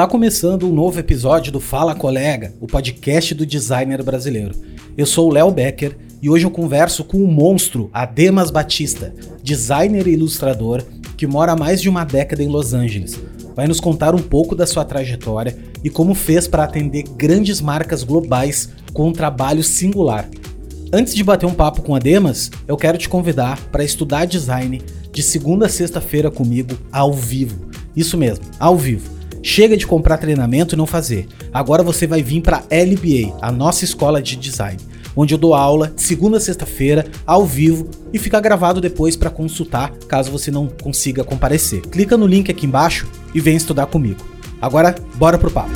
Está começando um novo episódio do Fala Colega, o podcast do designer brasileiro. Eu sou o Léo Becker e hoje eu converso com o monstro Ademas Batista, designer e ilustrador que mora há mais de uma década em Los Angeles. Vai nos contar um pouco da sua trajetória e como fez para atender grandes marcas globais com um trabalho singular. Antes de bater um papo com Ademas, eu quero te convidar para estudar design de segunda a sexta-feira comigo ao vivo. Isso mesmo, ao vivo. Chega de comprar treinamento e não fazer. Agora você vai vir para LBA, a nossa escola de design, onde eu dou aula segunda a sexta-feira, ao vivo, e fica gravado depois para consultar, caso você não consiga comparecer. Clica no link aqui embaixo e vem estudar comigo. Agora, bora pro papo.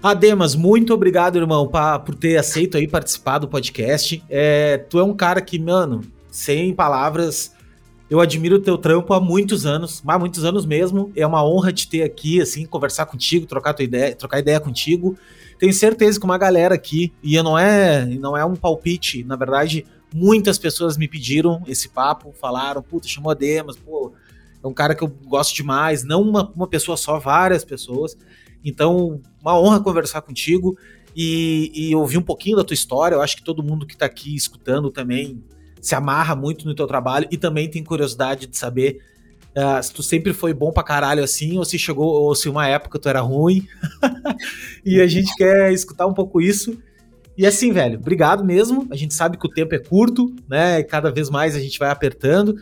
Ademas, muito obrigado, irmão, pra, por ter aceito aí participar do podcast. É, tu é um cara que, mano, sem palavras. Eu admiro o teu trampo há muitos anos, há muitos anos mesmo. É uma honra te ter aqui, assim, conversar contigo, trocar tua ideia, trocar ideia contigo. Tenho certeza que uma galera aqui, e não é, não é um palpite, na verdade, muitas pessoas me pediram esse papo, falaram, puta, chamou a Demas, pô, é um cara que eu gosto demais, não uma, uma pessoa só, várias pessoas. Então, uma honra conversar contigo e, e ouvir um pouquinho da tua história. Eu acho que todo mundo que está aqui escutando também se amarra muito no teu trabalho e também tem curiosidade de saber uh, se tu sempre foi bom pra caralho assim, ou se chegou, ou se uma época tu era ruim. e a gente quer escutar um pouco isso. E assim, velho, obrigado mesmo. A gente sabe que o tempo é curto, né? E cada vez mais a gente vai apertando.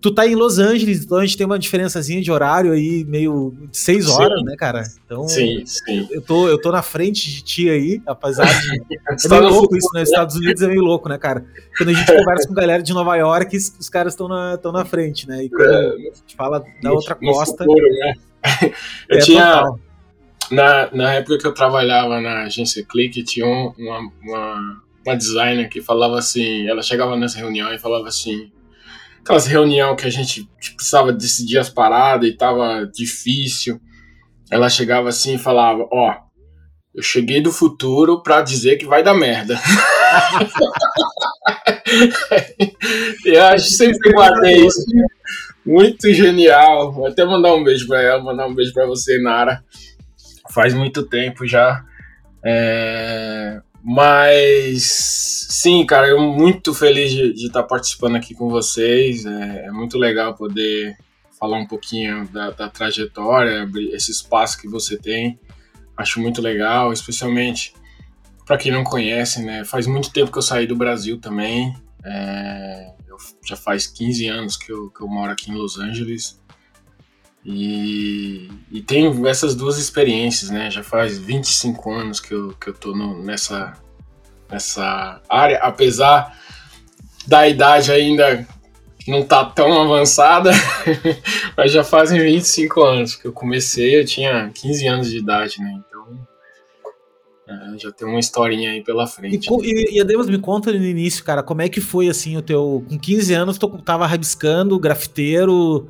Tu tá em Los Angeles, então a gente tem uma diferençazinha de horário aí, meio de seis horas, sim. né, cara? Então, sim, sim. Eu tô, eu tô na frente de ti aí, apesar de. é meio louco isso, né? Estados Unidos é meio louco, né, cara? Quando a gente conversa com galera de Nova York, os caras estão na, na frente, né? E quando é, a gente fala da outra costa. Futuro, né? Eu é tinha. Na, na época que eu trabalhava na agência Click, tinha uma, uma, uma designer que falava assim, ela chegava nessa reunião e falava assim, aquelas reunião que a gente precisava decidir as paradas e tava difícil. Ela chegava assim e falava: Ó, eu cheguei do futuro pra dizer que vai dar merda. eu acho que sempre guardei isso. Muito genial. Vou até mandar um beijo pra ela, mandar um beijo pra você, Nara. Faz muito tempo já. É... Mas sim, cara, eu muito feliz de, de estar participando aqui com vocês. É, é, muito legal poder falar um pouquinho da, da trajetória, esse espaço que você tem. Acho muito legal, especialmente para quem não conhece, né? Faz muito tempo que eu saí do Brasil também. É, já faz 15 anos que eu, que eu moro aqui em Los Angeles. E, e tenho essas duas experiências, né? Já faz 25 anos que eu, que eu tô no, nessa, nessa área, apesar da idade ainda não tá tão avançada, mas já fazem 25 anos que eu comecei, eu tinha 15 anos de idade, né? Então é, já tem uma historinha aí pela frente. E, e, e me conta no início, cara, como é que foi assim o teu. Com 15 anos, tu tava rabiscando, grafiteiro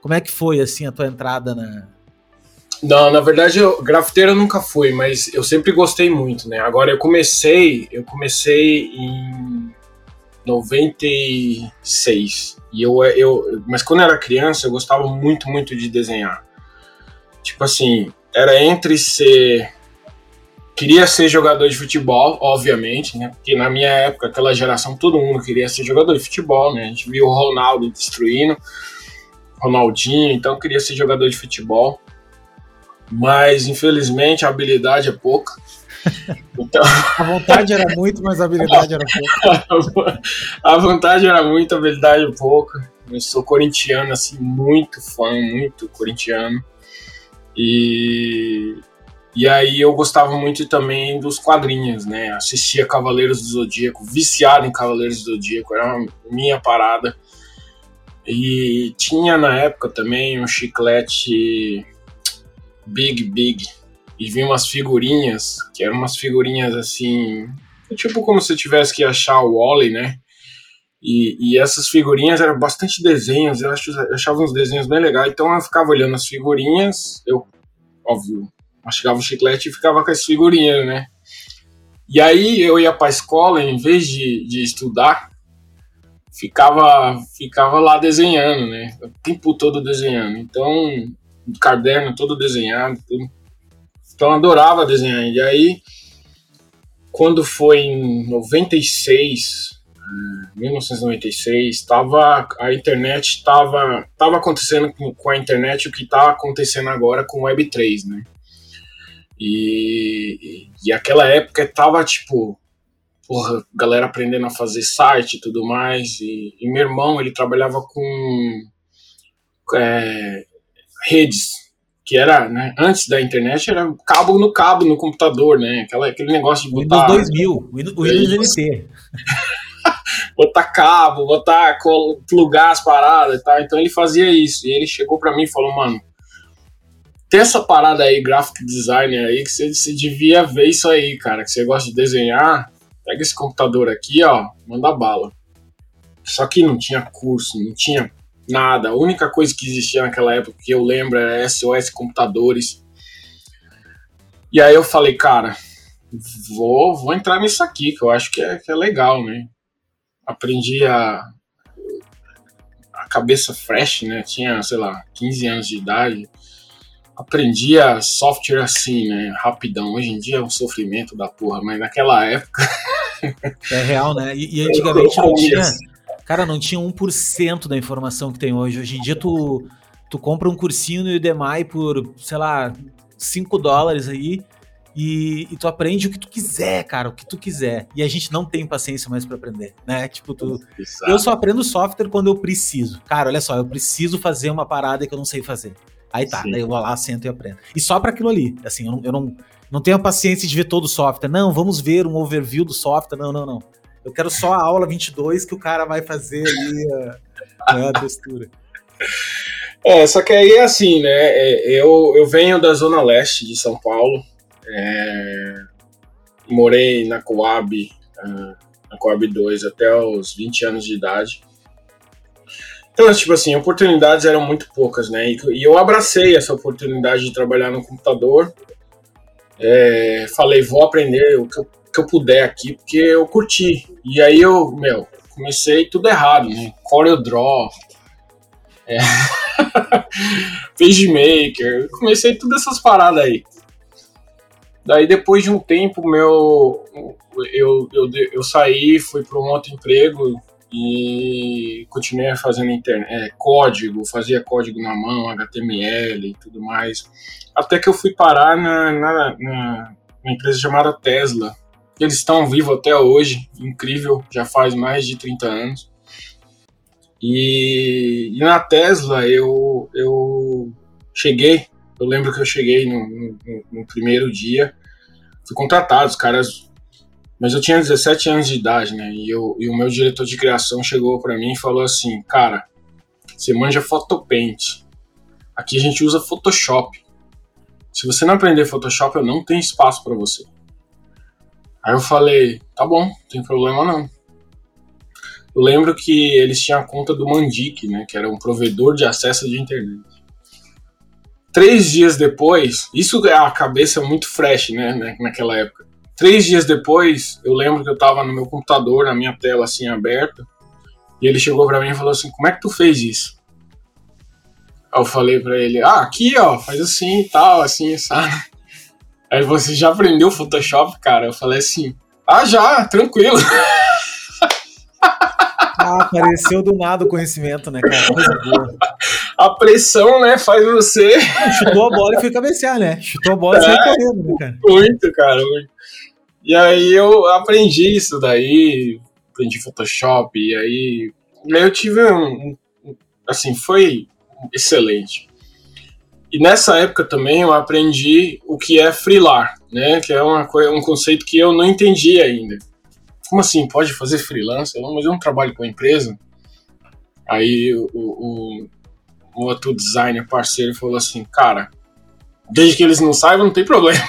como é que foi, assim, a tua entrada na... Não, na verdade, eu, grafiteira nunca fui, mas eu sempre gostei muito, né? Agora, eu comecei, eu comecei em 96. E eu, eu, mas quando eu era criança, eu gostava muito, muito de desenhar. Tipo assim, era entre ser queria ser jogador de futebol, obviamente, né? Porque na minha época, aquela geração, todo mundo queria ser jogador de futebol, né? A gente viu o Ronaldo destruindo. Ronaldinho, então eu queria ser jogador de futebol. Mas infelizmente a habilidade é pouca. Então... A vontade era muito, mas a habilidade era pouca. a vontade era muito, a habilidade é pouca. Eu sou corintiano, assim, muito fã, muito corintiano. E, e aí eu gostava muito também dos quadrinhos, né? Assistia Cavaleiros do Zodíaco, viciado em Cavaleiros do Zodíaco, era a minha parada. E tinha na época também um chiclete Big Big. E vinha umas figurinhas, que eram umas figurinhas assim. Tipo como se tivesse que achar o Wally, né? E, e, essas figurinhas eram bastante desenhos, eu achava uns desenhos bem legais. Então eu ficava olhando as figurinhas, eu, óbvio, mastigava o chiclete e ficava com as figurinhas, né? E aí eu ia pra escola, em vez de, de estudar, ficava, ficava lá desenhando, né? O tempo todo desenhando. Então, caderno todo desenhado, tudo. Então, adorava desenhar. E aí, quando foi em 96, 1996, tava, a internet estava tava acontecendo com, com, a internet o que está acontecendo agora com o Web3, né? E, e aquela época tava tipo, porra, galera aprendendo a fazer site e tudo mais. E, e meu irmão, ele trabalhava com é, redes, que era, né, antes da internet, era cabo no cabo no computador, né? Aquela, aquele negócio de botar. Windows 2000, o Windows NT. botar cabo, botar, plugar as paradas e tal. Então ele fazia isso. E ele chegou para mim e falou, mano, tem essa parada aí, graphic designer aí, que você, você devia ver isso aí, cara. Que você gosta de desenhar, pega esse computador aqui, ó, manda bala. Só que não tinha curso, não tinha nada. A única coisa que existia naquela época que eu lembro era SOS Computadores. E aí eu falei, cara, vou, vou entrar nisso aqui, que eu acho que é, que é legal, né? Aprendi a, a cabeça fresh, né? Tinha, sei lá, 15 anos de idade. Aprendia software assim, né? Rapidão. Hoje em dia é um sofrimento da porra, mas naquela época. É real, né? E, e antigamente não tinha. Cara, não tinha 1% da informação que tem hoje. Hoje em dia tu, tu compra um cursinho no Udemy por, sei lá, 5 dólares aí e, e, tu aprende o que tu quiser, cara, o que tu quiser. E a gente não tem paciência mais para aprender, né? Tipo, tu, eu só aprendo software quando eu preciso. Cara, olha só, eu preciso fazer uma parada que eu não sei fazer. Aí tá, Sim. daí eu vou lá, sento e aprendo. E só para aquilo ali, assim, eu não, eu não, não tenho paciência de ver todo o software. Não, vamos ver um overview do software. Não, não, não. Eu quero só a aula 22 que o cara vai fazer ali a, né, a textura. É, só que aí é assim, né? É, eu, eu venho da zona leste de São Paulo, é, morei na Coab, uh, na Coab 2 até os 20 anos de idade. Então, tipo assim, oportunidades eram muito poucas, né? E eu abracei essa oportunidade de trabalhar no computador. É, falei, vou aprender o que eu, que eu puder aqui, porque eu curti. E aí eu, meu, comecei tudo errado, né? CorelDRAW, é, PageMaker, comecei todas essas paradas aí. Daí depois de um tempo, meu, eu, eu, eu saí, fui para um outro emprego e continuei fazendo internet, é, código, fazia código na mão, HTML e tudo mais. Até que eu fui parar na, na, na, empresa chamada Tesla. Eles estão vivos até hoje, incrível, já faz mais de 30 anos. E, e na Tesla eu, eu cheguei, eu lembro que eu cheguei no, no, no primeiro dia fui contratado, os caras. Mas eu tinha 17 anos de idade, né? E, eu, e o meu diretor de criação chegou para mim e falou assim: Cara, você manja Photopaint. Aqui a gente usa Photoshop. Se você não aprender Photoshop, eu não tenho espaço para você. Aí eu falei: Tá bom, não tem problema não. Eu lembro que eles tinham a conta do Mandic, né? Que era um provedor de acesso de internet. Três dias depois, isso é a cabeça muito fresh, né, naquela época. Três dias depois, eu lembro que eu tava no meu computador, na minha tela assim aberta, e ele chegou para mim e falou assim: Como é que tu fez isso? Aí eu falei para ele: Ah, aqui ó, faz assim e tal, assim, sabe? Aí você já aprendeu Photoshop, cara? Eu falei assim: Ah, já, tranquilo. Ah, apareceu do nada o conhecimento, né, cara? Coisa boa. A pressão, né, faz você. Chutou a bola e foi cabecear, né? Chutou a bola e é, saiu correndo, né, cara? Muito, cara, muito. E aí eu aprendi isso daí, aprendi Photoshop, e aí eu tive um. Assim, foi excelente. E nessa época também eu aprendi o que é freelar, né? Que é uma, um conceito que eu não entendi ainda como assim, pode fazer freelancer? Mas eu não trabalho com a empresa. Aí o, o, o outro designer parceiro falou assim, cara, desde que eles não saibam, não tem problema.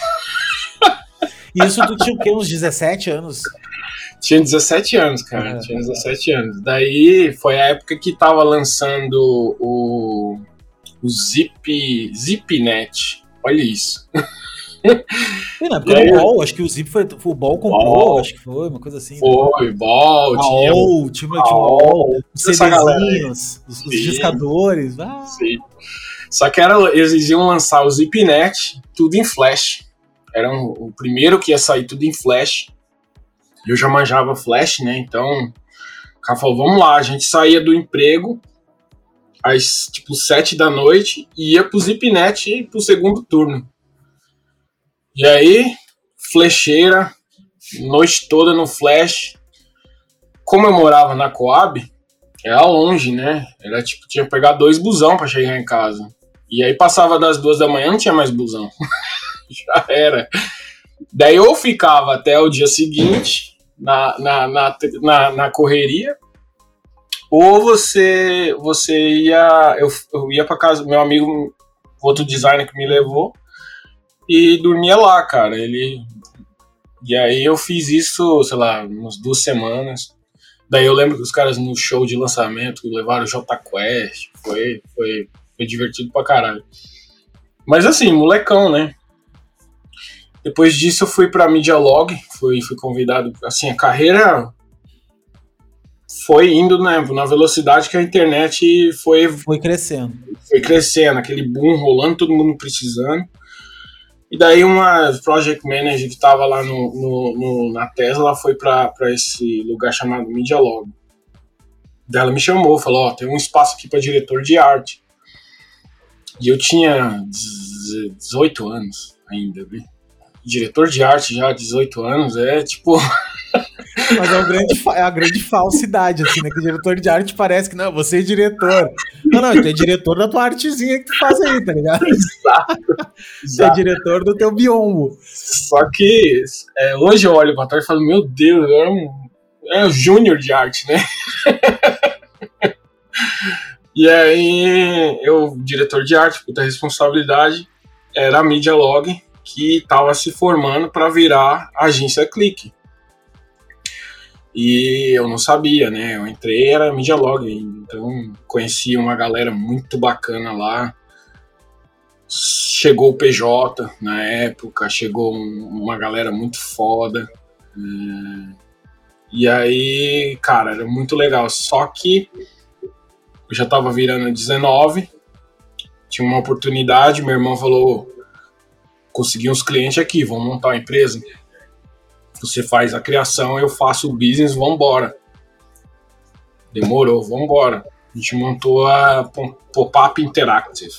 Isso tu tinha o quê? Uns 17 anos? Tinha 17 anos, cara. Uhum. Tinha 17 anos. Daí foi a época que tava lançando o, o Zip, Zipnet. Olha isso. E na época do Ball, acho que o Zip foi, o Ball comprou, Ball. acho que foi, uma coisa assim. Né? Foi, né? Ball, tinha. Ball, tinha, tinha Ball, os CDzinhos, os, os discadores. Ah. Sim. Só que era, eles iam lançar o ZipNet, tudo em Flash. Era um, o primeiro que ia sair tudo em Flash. Eu já manjava Flash, né? Então, o cara falou: vamos lá, a gente saía do emprego às tipo sete da noite e ia pro Zipnet pro segundo turno. E aí, flecheira, noite toda no Flash. Como eu morava na Coab, era longe, né? Era tipo, tinha que pegar dois busão para chegar em casa. E aí passava das duas da manhã, não tinha mais busão. Já era. Daí eu ficava até o dia seguinte na, na, na, na, na correria, ou você você ia eu, eu ia para casa meu amigo outro designer que me levou e dormia lá cara ele e aí eu fiz isso sei lá umas duas semanas daí eu lembro que os caras no show de lançamento levaram o J Quest foi foi foi divertido pra caralho mas assim molecão né depois disso eu fui para Media Log fui fui convidado assim a carreira foi indo né, na velocidade que a internet foi foi crescendo. Foi crescendo, aquele boom rolando, todo mundo precisando. E daí uma project manager que estava lá no, no, no, na Tesla foi para esse lugar chamado Media Log. Daí ela me chamou, falou, ó, oh, tem um espaço aqui para diretor de arte. E eu tinha 18 anos ainda, viu? Diretor de arte já, 18 anos, é tipo Mas é, um grande, é uma grande falsidade, assim, né? Que o diretor de arte parece que, não, você é diretor. Não, não, tu é diretor da tua artezinha que tu faz aí, tá ligado? Exato. Você é diretor do teu biombo. Só que é, hoje eu olho pra trás e falo, meu Deus, é um, é um júnior de arte, né? e aí, eu, diretor de arte, puta responsabilidade, era a Media Log, que estava se formando para virar agência Clique. E eu não sabia, né? Eu entrei, era Media Log, então conheci uma galera muito bacana lá. Chegou o PJ na época, chegou uma galera muito foda. É, e aí, cara, era muito legal. Só que eu já tava virando 19, tinha uma oportunidade, meu irmão falou: consegui uns clientes aqui, vamos montar uma empresa. Você faz a criação, eu faço o business, vambora. Demorou, vambora. A gente montou a Pop-Up Interactive.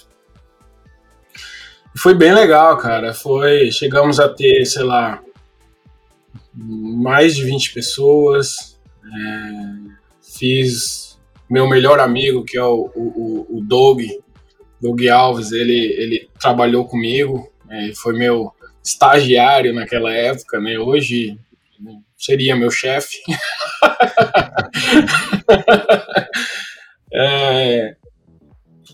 E foi bem legal, cara. Foi, chegamos a ter, sei lá, mais de 20 pessoas. É, fiz meu melhor amigo, que é o, o, o Doug, Doug Alves, ele, ele trabalhou comigo, é, foi meu estagiário naquela época, né? Hoje seria meu chefe. é,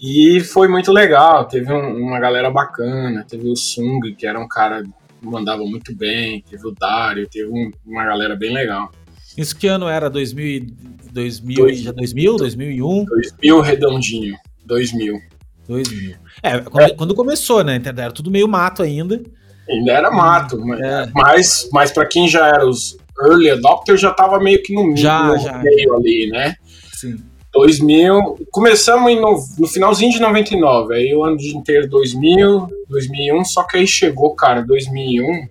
e foi muito legal. Teve um, uma galera bacana. Teve o Sung, que era um cara que mandava muito bem. Teve o Dario, teve um, uma galera bem legal. Isso que ano era? 2000, 2000, 2000, 2000 2001? 2000 redondinho. 2000. 2000. É, quando, é. quando começou, né? Era tudo meio mato ainda. Ainda era mato, é. mas, mas para quem já era os early adopters, já tava meio que no meio, já, já. meio ali, né? Sim. 2000, começamos no, no, finalzinho de 99, aí o ano inteiro 2000, 2001, só que aí chegou, cara, 2001,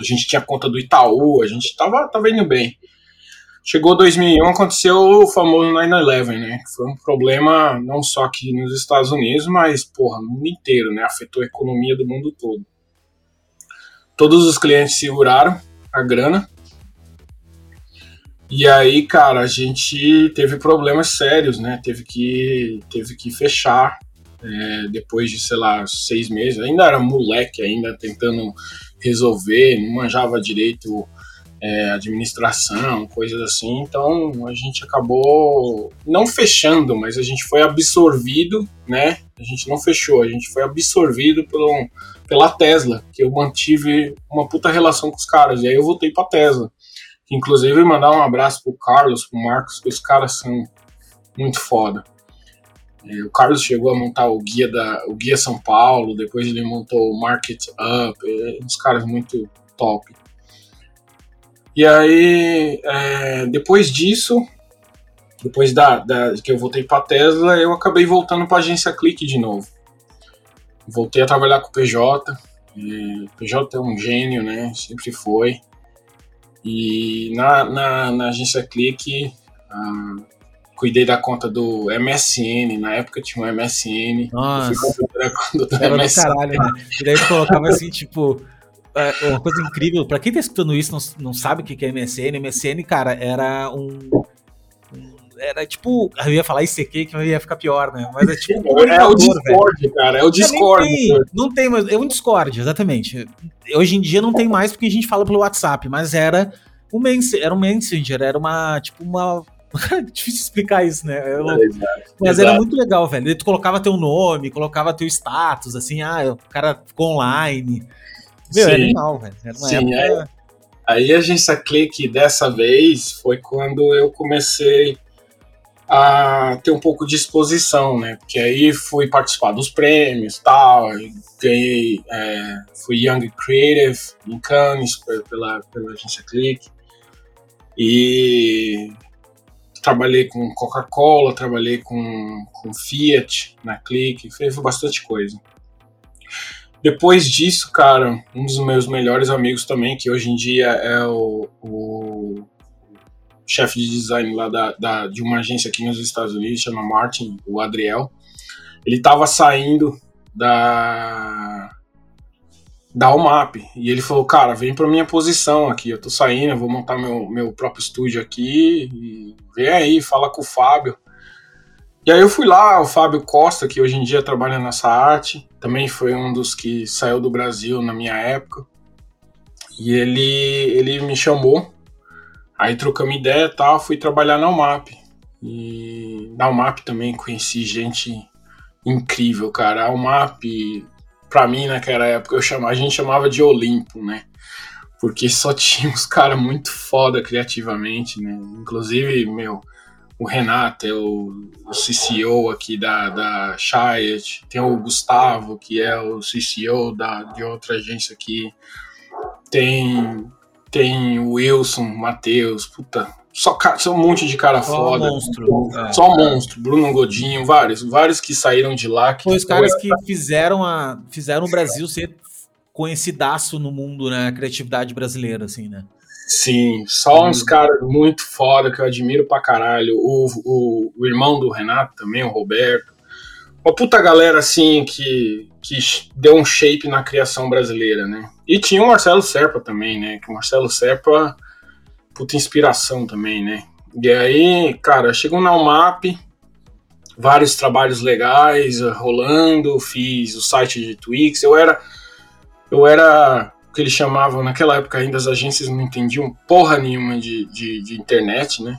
a gente tinha conta do Itaú, a gente tava, tava indo bem. Chegou 2001, aconteceu o famoso 9-11, né? Foi um problema não só aqui nos Estados Unidos, mas, porra, no mundo inteiro, né? Afetou a economia do mundo todo. Todos os clientes seguraram a grana. E aí, cara, a gente teve problemas sérios, né? Teve que, teve que fechar é, depois de, sei lá, seis meses. Ainda era moleque, ainda tentando resolver, não manjava direito é, administração, coisas assim. Então a gente acabou não fechando, mas a gente foi absorvido, né? A gente não fechou, a gente foi absorvido pelo, pela Tesla, que eu mantive uma puta relação com os caras. E aí eu voltei pra Tesla. Inclusive mandar um abraço pro Carlos, pro Marcos, que os caras são muito foda. O Carlos chegou a montar o guia da o guia São Paulo, depois ele montou o Market Up, uns caras muito top. E aí, é, depois disso, depois da, da, que eu voltei para Tesla, eu acabei voltando para a agência Click de novo. Voltei a trabalhar com o PJ. o PJ é um gênio, né? Sempre foi. E na, na, na agência Click, ah, cuidei da conta do MSN. Na época tinha um MSN. Nossa. Eu fui da conta do Era MSN. Do caralho, né? E daí colocava assim, tipo. É, uma coisa incrível, pra quem tá escutando isso não, não sabe o que é MSN. MSN, cara, era um era tipo. Eu ia falar ICQ que ia ficar pior, né? Mas é tipo. Um é o Discord, velho. cara. É o Discord. Não tem, não tem, mas é um Discord, exatamente. Hoje em dia não tem mais porque a gente fala pelo WhatsApp, mas era um, mens era um Messenger, era uma. Tipo, uma. Difícil explicar isso, né? Eu, é, mas era muito legal, velho. Tu colocava teu nome, colocava teu status, assim, ah, o cara ficou online. Meu, Sim. era animal, velho. Era uma Sim, época... Aí, aí a agência Clique dessa vez foi quando eu comecei a ter um pouco de exposição, né? Porque aí fui participar dos prêmios tal, ganhei, é, fui Young Creative em Cannes pela, pela agência Click e trabalhei com Coca-Cola, trabalhei com, com Fiat na Click, fiz bastante coisa. Depois disso, cara, um dos meus melhores amigos também, que hoje em dia é o, o chefe de design lá da, da, de uma agência aqui nos Estados Unidos, chama Martin, o Adriel. Ele estava saindo da da UMAP e ele falou, cara, vem para minha posição aqui, eu tô saindo, eu vou montar meu, meu próprio estúdio aqui, vem aí, fala com o Fábio. E aí eu fui lá, o Fábio Costa, que hoje em dia trabalha nessa arte, também foi um dos que saiu do Brasil na minha época. E ele, ele me chamou Aí trocamos ideia e tal, fui trabalhar na UMAP. E na UMAP também conheci gente incrível, cara. A UMAP, pra mim naquela época, eu chamava, a gente chamava de Olimpo, né? Porque só tinha uns caras muito foda criativamente, né? Inclusive, meu, o Renato é o, o CCO aqui da, da Chiat, tem o Gustavo, que é o CCO da, de outra agência aqui, tem tem o Wilson, Matheus, puta. Só, só um monte de cara só foda. Monstro. É. Só monstro. Bruno Godinho, vários. Vários que saíram de lá. Que Foi os caras que fizeram, a, fizeram o Brasil ser conhecidaço no mundo, né? A criatividade brasileira, assim, né? Sim, só uns caras muito foda que eu admiro pra caralho. O, o, o irmão do Renato também, o Roberto. Uma puta galera, assim, que, que deu um shape na criação brasileira, né? E tinha o Marcelo Serpa também, né? Que o Marcelo Serpa, puta inspiração também, né? E aí, cara, chegou na UMAP, vários trabalhos legais rolando, fiz o site de Twix, eu era eu era que eles chamavam, naquela época ainda as agências não entendiam porra nenhuma de, de, de internet, né?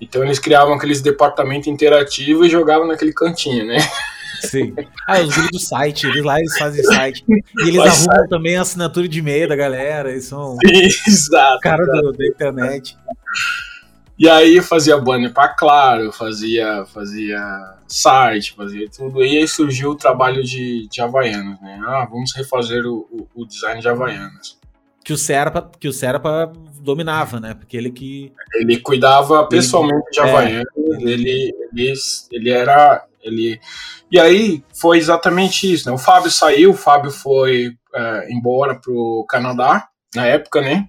Então eles criavam aqueles departamento interativo e jogavam naquele cantinho, né? Sim. Ah, os gringos do site, eles lá eles fazem site. E eles Faz arrumam site. também a assinatura de e-mail da galera. Eles são exato, cara do, da internet. E aí fazia banner para Claro, fazia, fazia site, fazia tudo. E aí surgiu o trabalho de, de Havaianas, né? Ah, vamos refazer o, o, o design de Havaianas. Que o Serpa, que o Serpa dominava, né? Porque ele que. Ele cuidava pessoalmente de Havaianas, é, ele, ele, ele era ele e aí foi exatamente isso, né? O Fábio saiu, o Fábio foi é, embora pro Canadá na época, né?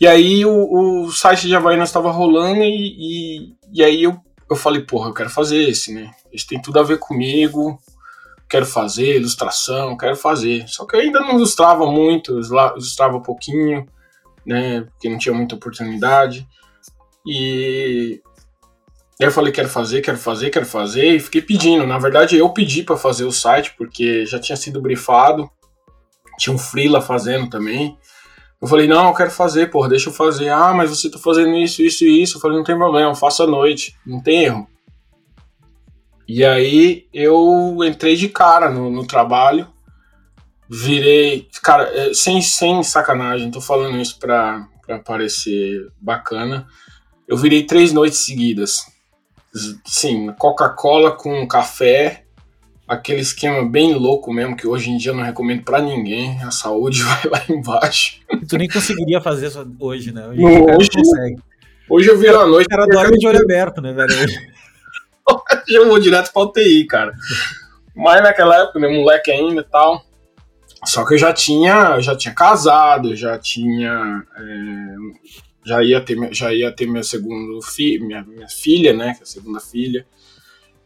E aí o, o site de Havaianas estava rolando e, e, e, aí eu, eu falei, porra, eu quero fazer esse, né? Esse tem tudo a ver comigo, quero fazer ilustração, quero fazer. Só que eu ainda não ilustrava muito, ilustrava pouquinho, né? Porque não tinha muita oportunidade. E eu falei, quero fazer, quero fazer, quero fazer, e fiquei pedindo. Na verdade, eu pedi para fazer o site, porque já tinha sido brifado, tinha um freela fazendo também. Eu falei, não, eu quero fazer, porra, deixa eu fazer. Ah, mas você tá fazendo isso, isso e isso. Eu falei, não tem problema, faça à noite, não tem erro. E aí eu entrei de cara no, no trabalho, virei, cara, é, sem, sem sacanagem, tô falando isso pra, pra parecer bacana. Eu virei três noites seguidas sim, Coca-Cola com café, aquele esquema bem louco mesmo, que hoje em dia eu não recomendo para ninguém, a saúde vai lá embaixo. Tu nem conseguiria fazer isso hoje, né? Hoje, não, hoje, consegue. hoje eu viro à noite. O cara dorme de olho aberto, né, velho? hoje eu vou direto pra UTI, cara. Mas naquela época, né, moleque ainda e tal. Só que eu já tinha, já tinha casado, já tinha. É, já, ia ter, já ia ter meu segundo filho, minha, minha filha, né? Que é a segunda filha.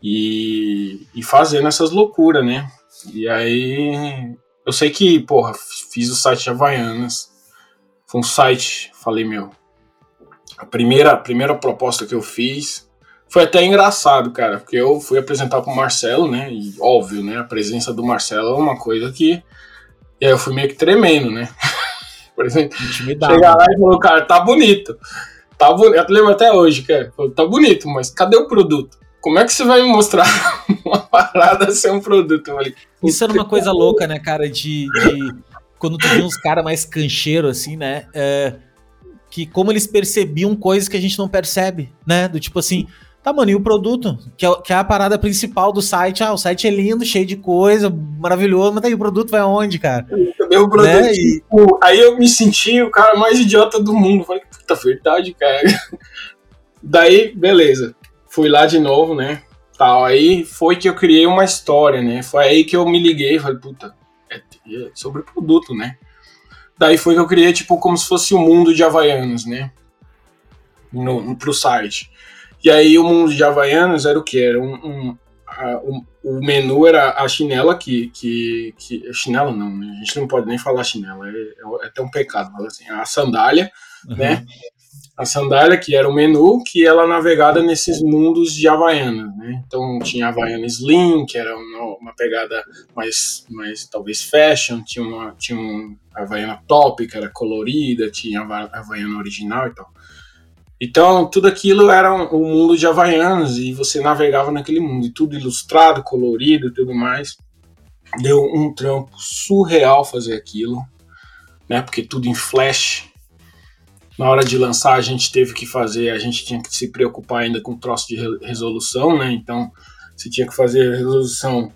E, e fazendo essas loucuras, né? E aí. Eu sei que, porra, fiz o site de Havaianas. Foi um site, falei, meu. A primeira, a primeira proposta que eu fiz foi até engraçado, cara, porque eu fui apresentar pro Marcelo, né? E óbvio, né? A presença do Marcelo é uma coisa que. E aí eu fui meio que tremendo, né? Por exemplo, chegar lá e falou, cara, tá bonito. Tá bonito. Eu lembro até hoje, cara. Falou, tá bonito, mas cadê o produto? Como é que você vai me mostrar uma parada ser um produto? Falei, Isso era uma coisa louca, né, cara? De. de quando tu via uns caras mais cancheiros, assim, né? É, que como eles percebiam coisas que a gente não percebe, né? Do tipo assim Tá, mano, e o produto? Que é, que é, a parada principal do site. Ah, o site é lindo, cheio de coisa, maravilhoso, mas daí o produto vai aonde, cara? Meu produto, né? tipo, aí eu me senti o cara mais idiota do mundo. Falei, puta verdade, cara. daí, beleza. Fui lá de novo, né? Tal. Aí foi que eu criei uma história, né? Foi aí que eu me liguei. Falei, puta, é, é sobre produto, né? Daí foi que eu criei, tipo, como se fosse o um mundo de Havaianos, né? No, no, pro site. E aí o mundo de Havaianas era o que? Era um, um, um, o menu era a chinela que, que, que chinela não, né? A gente não pode nem falar chinela, é, é até um pecado, mas assim, a sandália, uhum. né? A sandália que era o menu que ela navegada nesses mundos de Havaianas, né? Então tinha Havaiana Slim, que era uma, uma pegada mais, mais talvez fashion, tinha uma tinha um Havaiana Top, que era colorida, tinha a Havaiana original e tal. Então, tudo aquilo era o um mundo de Havaianas e você navegava naquele mundo, e tudo ilustrado, colorido e tudo mais. Deu um trampo surreal fazer aquilo, né? Porque tudo em flash. Na hora de lançar, a gente teve que fazer, a gente tinha que se preocupar ainda com o troço de resolução, né? Então, você tinha que fazer resolução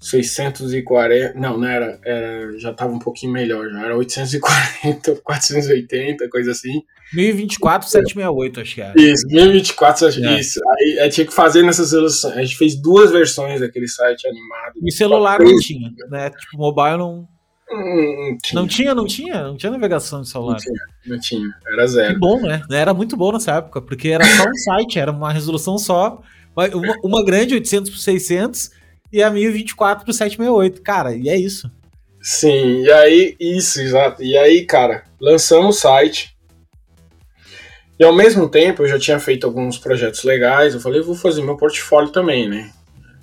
640, não, não era, era já estava um pouquinho melhor, já era 840, 480, coisa assim. 1024, 768, acho que era. Isso, 1024, é. isso. Aí, aí, tinha que fazer nessas resoluções. A gente fez duas versões daquele site animado. E celular não tinha, né? Tipo, mobile não. Tinha. Não tinha, não tinha? Não tinha navegação de celular. Não tinha, não tinha. Era zero. Que bom, né? Era muito bom nessa época, porque era só um site, era uma resolução só. Uma, uma grande, 800 por 600, e a 1024 por 768. Cara, e é isso. Sim, e aí, isso, exato. E aí, cara, lançamos o site. E ao mesmo tempo eu já tinha feito alguns projetos legais, eu falei, vou fazer meu portfólio também, né?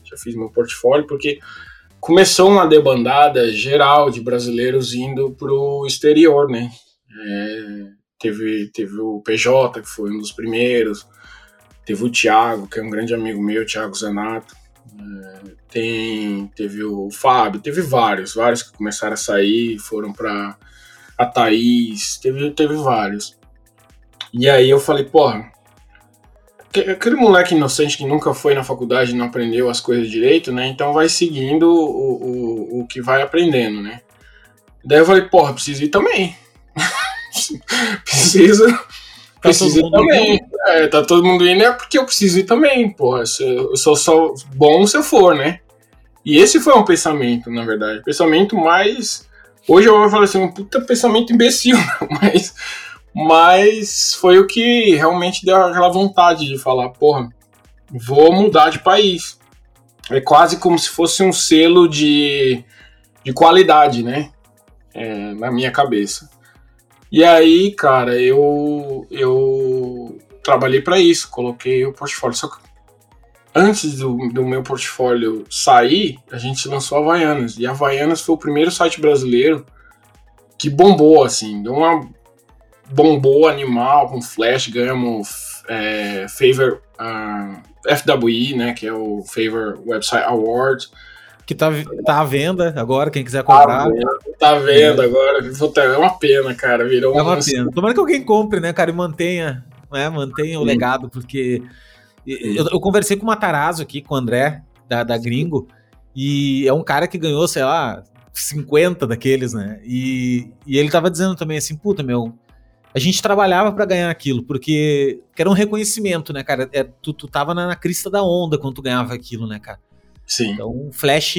Já fiz meu portfólio porque começou uma debandada geral de brasileiros indo pro exterior, né? É, teve, teve o PJ, que foi um dos primeiros, teve o Thiago, que é um grande amigo meu, Thiago Zanato, é, tem, teve o Fábio, teve vários, vários que começaram a sair, foram para a Thaís, teve, teve vários. E aí eu falei, porra, aquele moleque inocente que nunca foi na faculdade e não aprendeu as coisas direito, né? Então vai seguindo o, o, o que vai aprendendo, né? Daí eu falei, porra, preciso ir também. preciso. Tá preciso ir também. É, tá todo mundo indo, é porque eu preciso ir também, porra. Eu sou só bom se eu for, né? E esse foi um pensamento, na verdade. Pensamento mais. Hoje eu vou falar assim, um puta pensamento imbecil, mas mas foi o que realmente deu aquela vontade de falar, porra, vou mudar de país. É quase como se fosse um selo de, de qualidade, né? É, na minha cabeça. E aí, cara, eu, eu trabalhei para isso, coloquei o portfólio. Só que antes do, do meu portfólio sair, a gente lançou a Havaianas. E a Havaianas foi o primeiro site brasileiro que bombou, assim, deu uma bombou animal com Flash, ganhamos é, Favor uh, ah, FWI, né, que é o Favor Website Award. Que tá, tá à venda agora, quem quiser comprar. Tá vendo, tá vendo agora. É uma pena, cara. Virou é uma pena. Tomara que alguém compre, né, cara, e mantenha, né, mantenha o legado, porque Eu, eu, conversei com o Matarazzo aqui, com o André, da, da Gringo, e é um cara que ganhou, sei lá, 50 daqueles, né? E, e ele tava dizendo também assim, puta, meu, a gente trabalhava para ganhar aquilo, porque era um reconhecimento, né, cara? É, tu, tu tava na, na, crista da onda quando tu ganhava aquilo, né, cara? Sim. Então, Flash.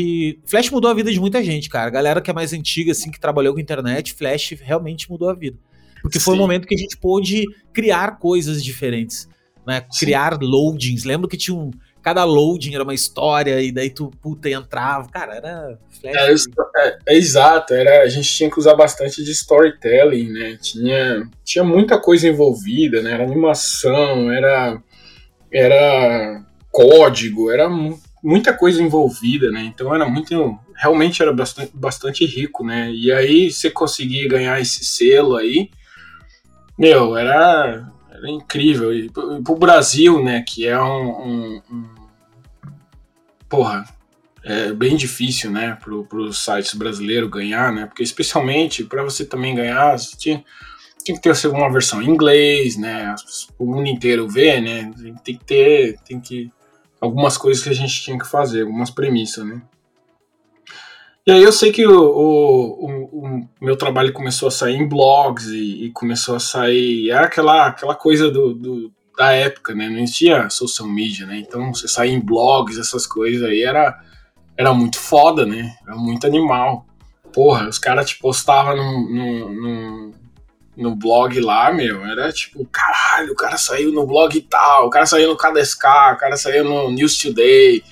Flash mudou a vida de muita gente, cara. A galera que é mais antiga, assim, que trabalhou com internet, Flash realmente mudou a vida. Porque foi o um momento que a gente pôde criar coisas diferentes. Né? Criar loadings. Lembro que tinha um. Cada loading era uma história, e daí tu, puta, entrava. Cara, era. Flash. É, é, é, exato, era, a gente tinha que usar bastante de storytelling, né? Tinha, tinha muita coisa envolvida, né? Era animação, era. Era código, era muita coisa envolvida, né? Então era muito, realmente era bastante, bastante rico, né? E aí você conseguir ganhar esse selo aí, meu, era, era incrível. E pro Brasil, né? Que é um, um, um porra, é bem difícil, né? Pro, os sites brasileiros ganhar, né? Porque especialmente para você também ganhar, você tinha tinha que ter uma versão em inglês, né? O mundo inteiro ver, né? Tem que ter, tem que algumas coisas que a gente tinha que fazer, algumas premissas, né? E aí eu sei que o, o, o meu trabalho começou a sair em blogs e, e começou a sair. Era aquela, aquela coisa do, do, da época, né? Não existia social media, né? Então você sair em blogs, essas coisas aí era, era muito foda, né? Era muito animal. Porra, os caras te postavam num, num, num no blog lá, meu, era tipo, caralho, o cara saiu no blog tal, o cara saiu no KDSK, o cara saiu no News Today.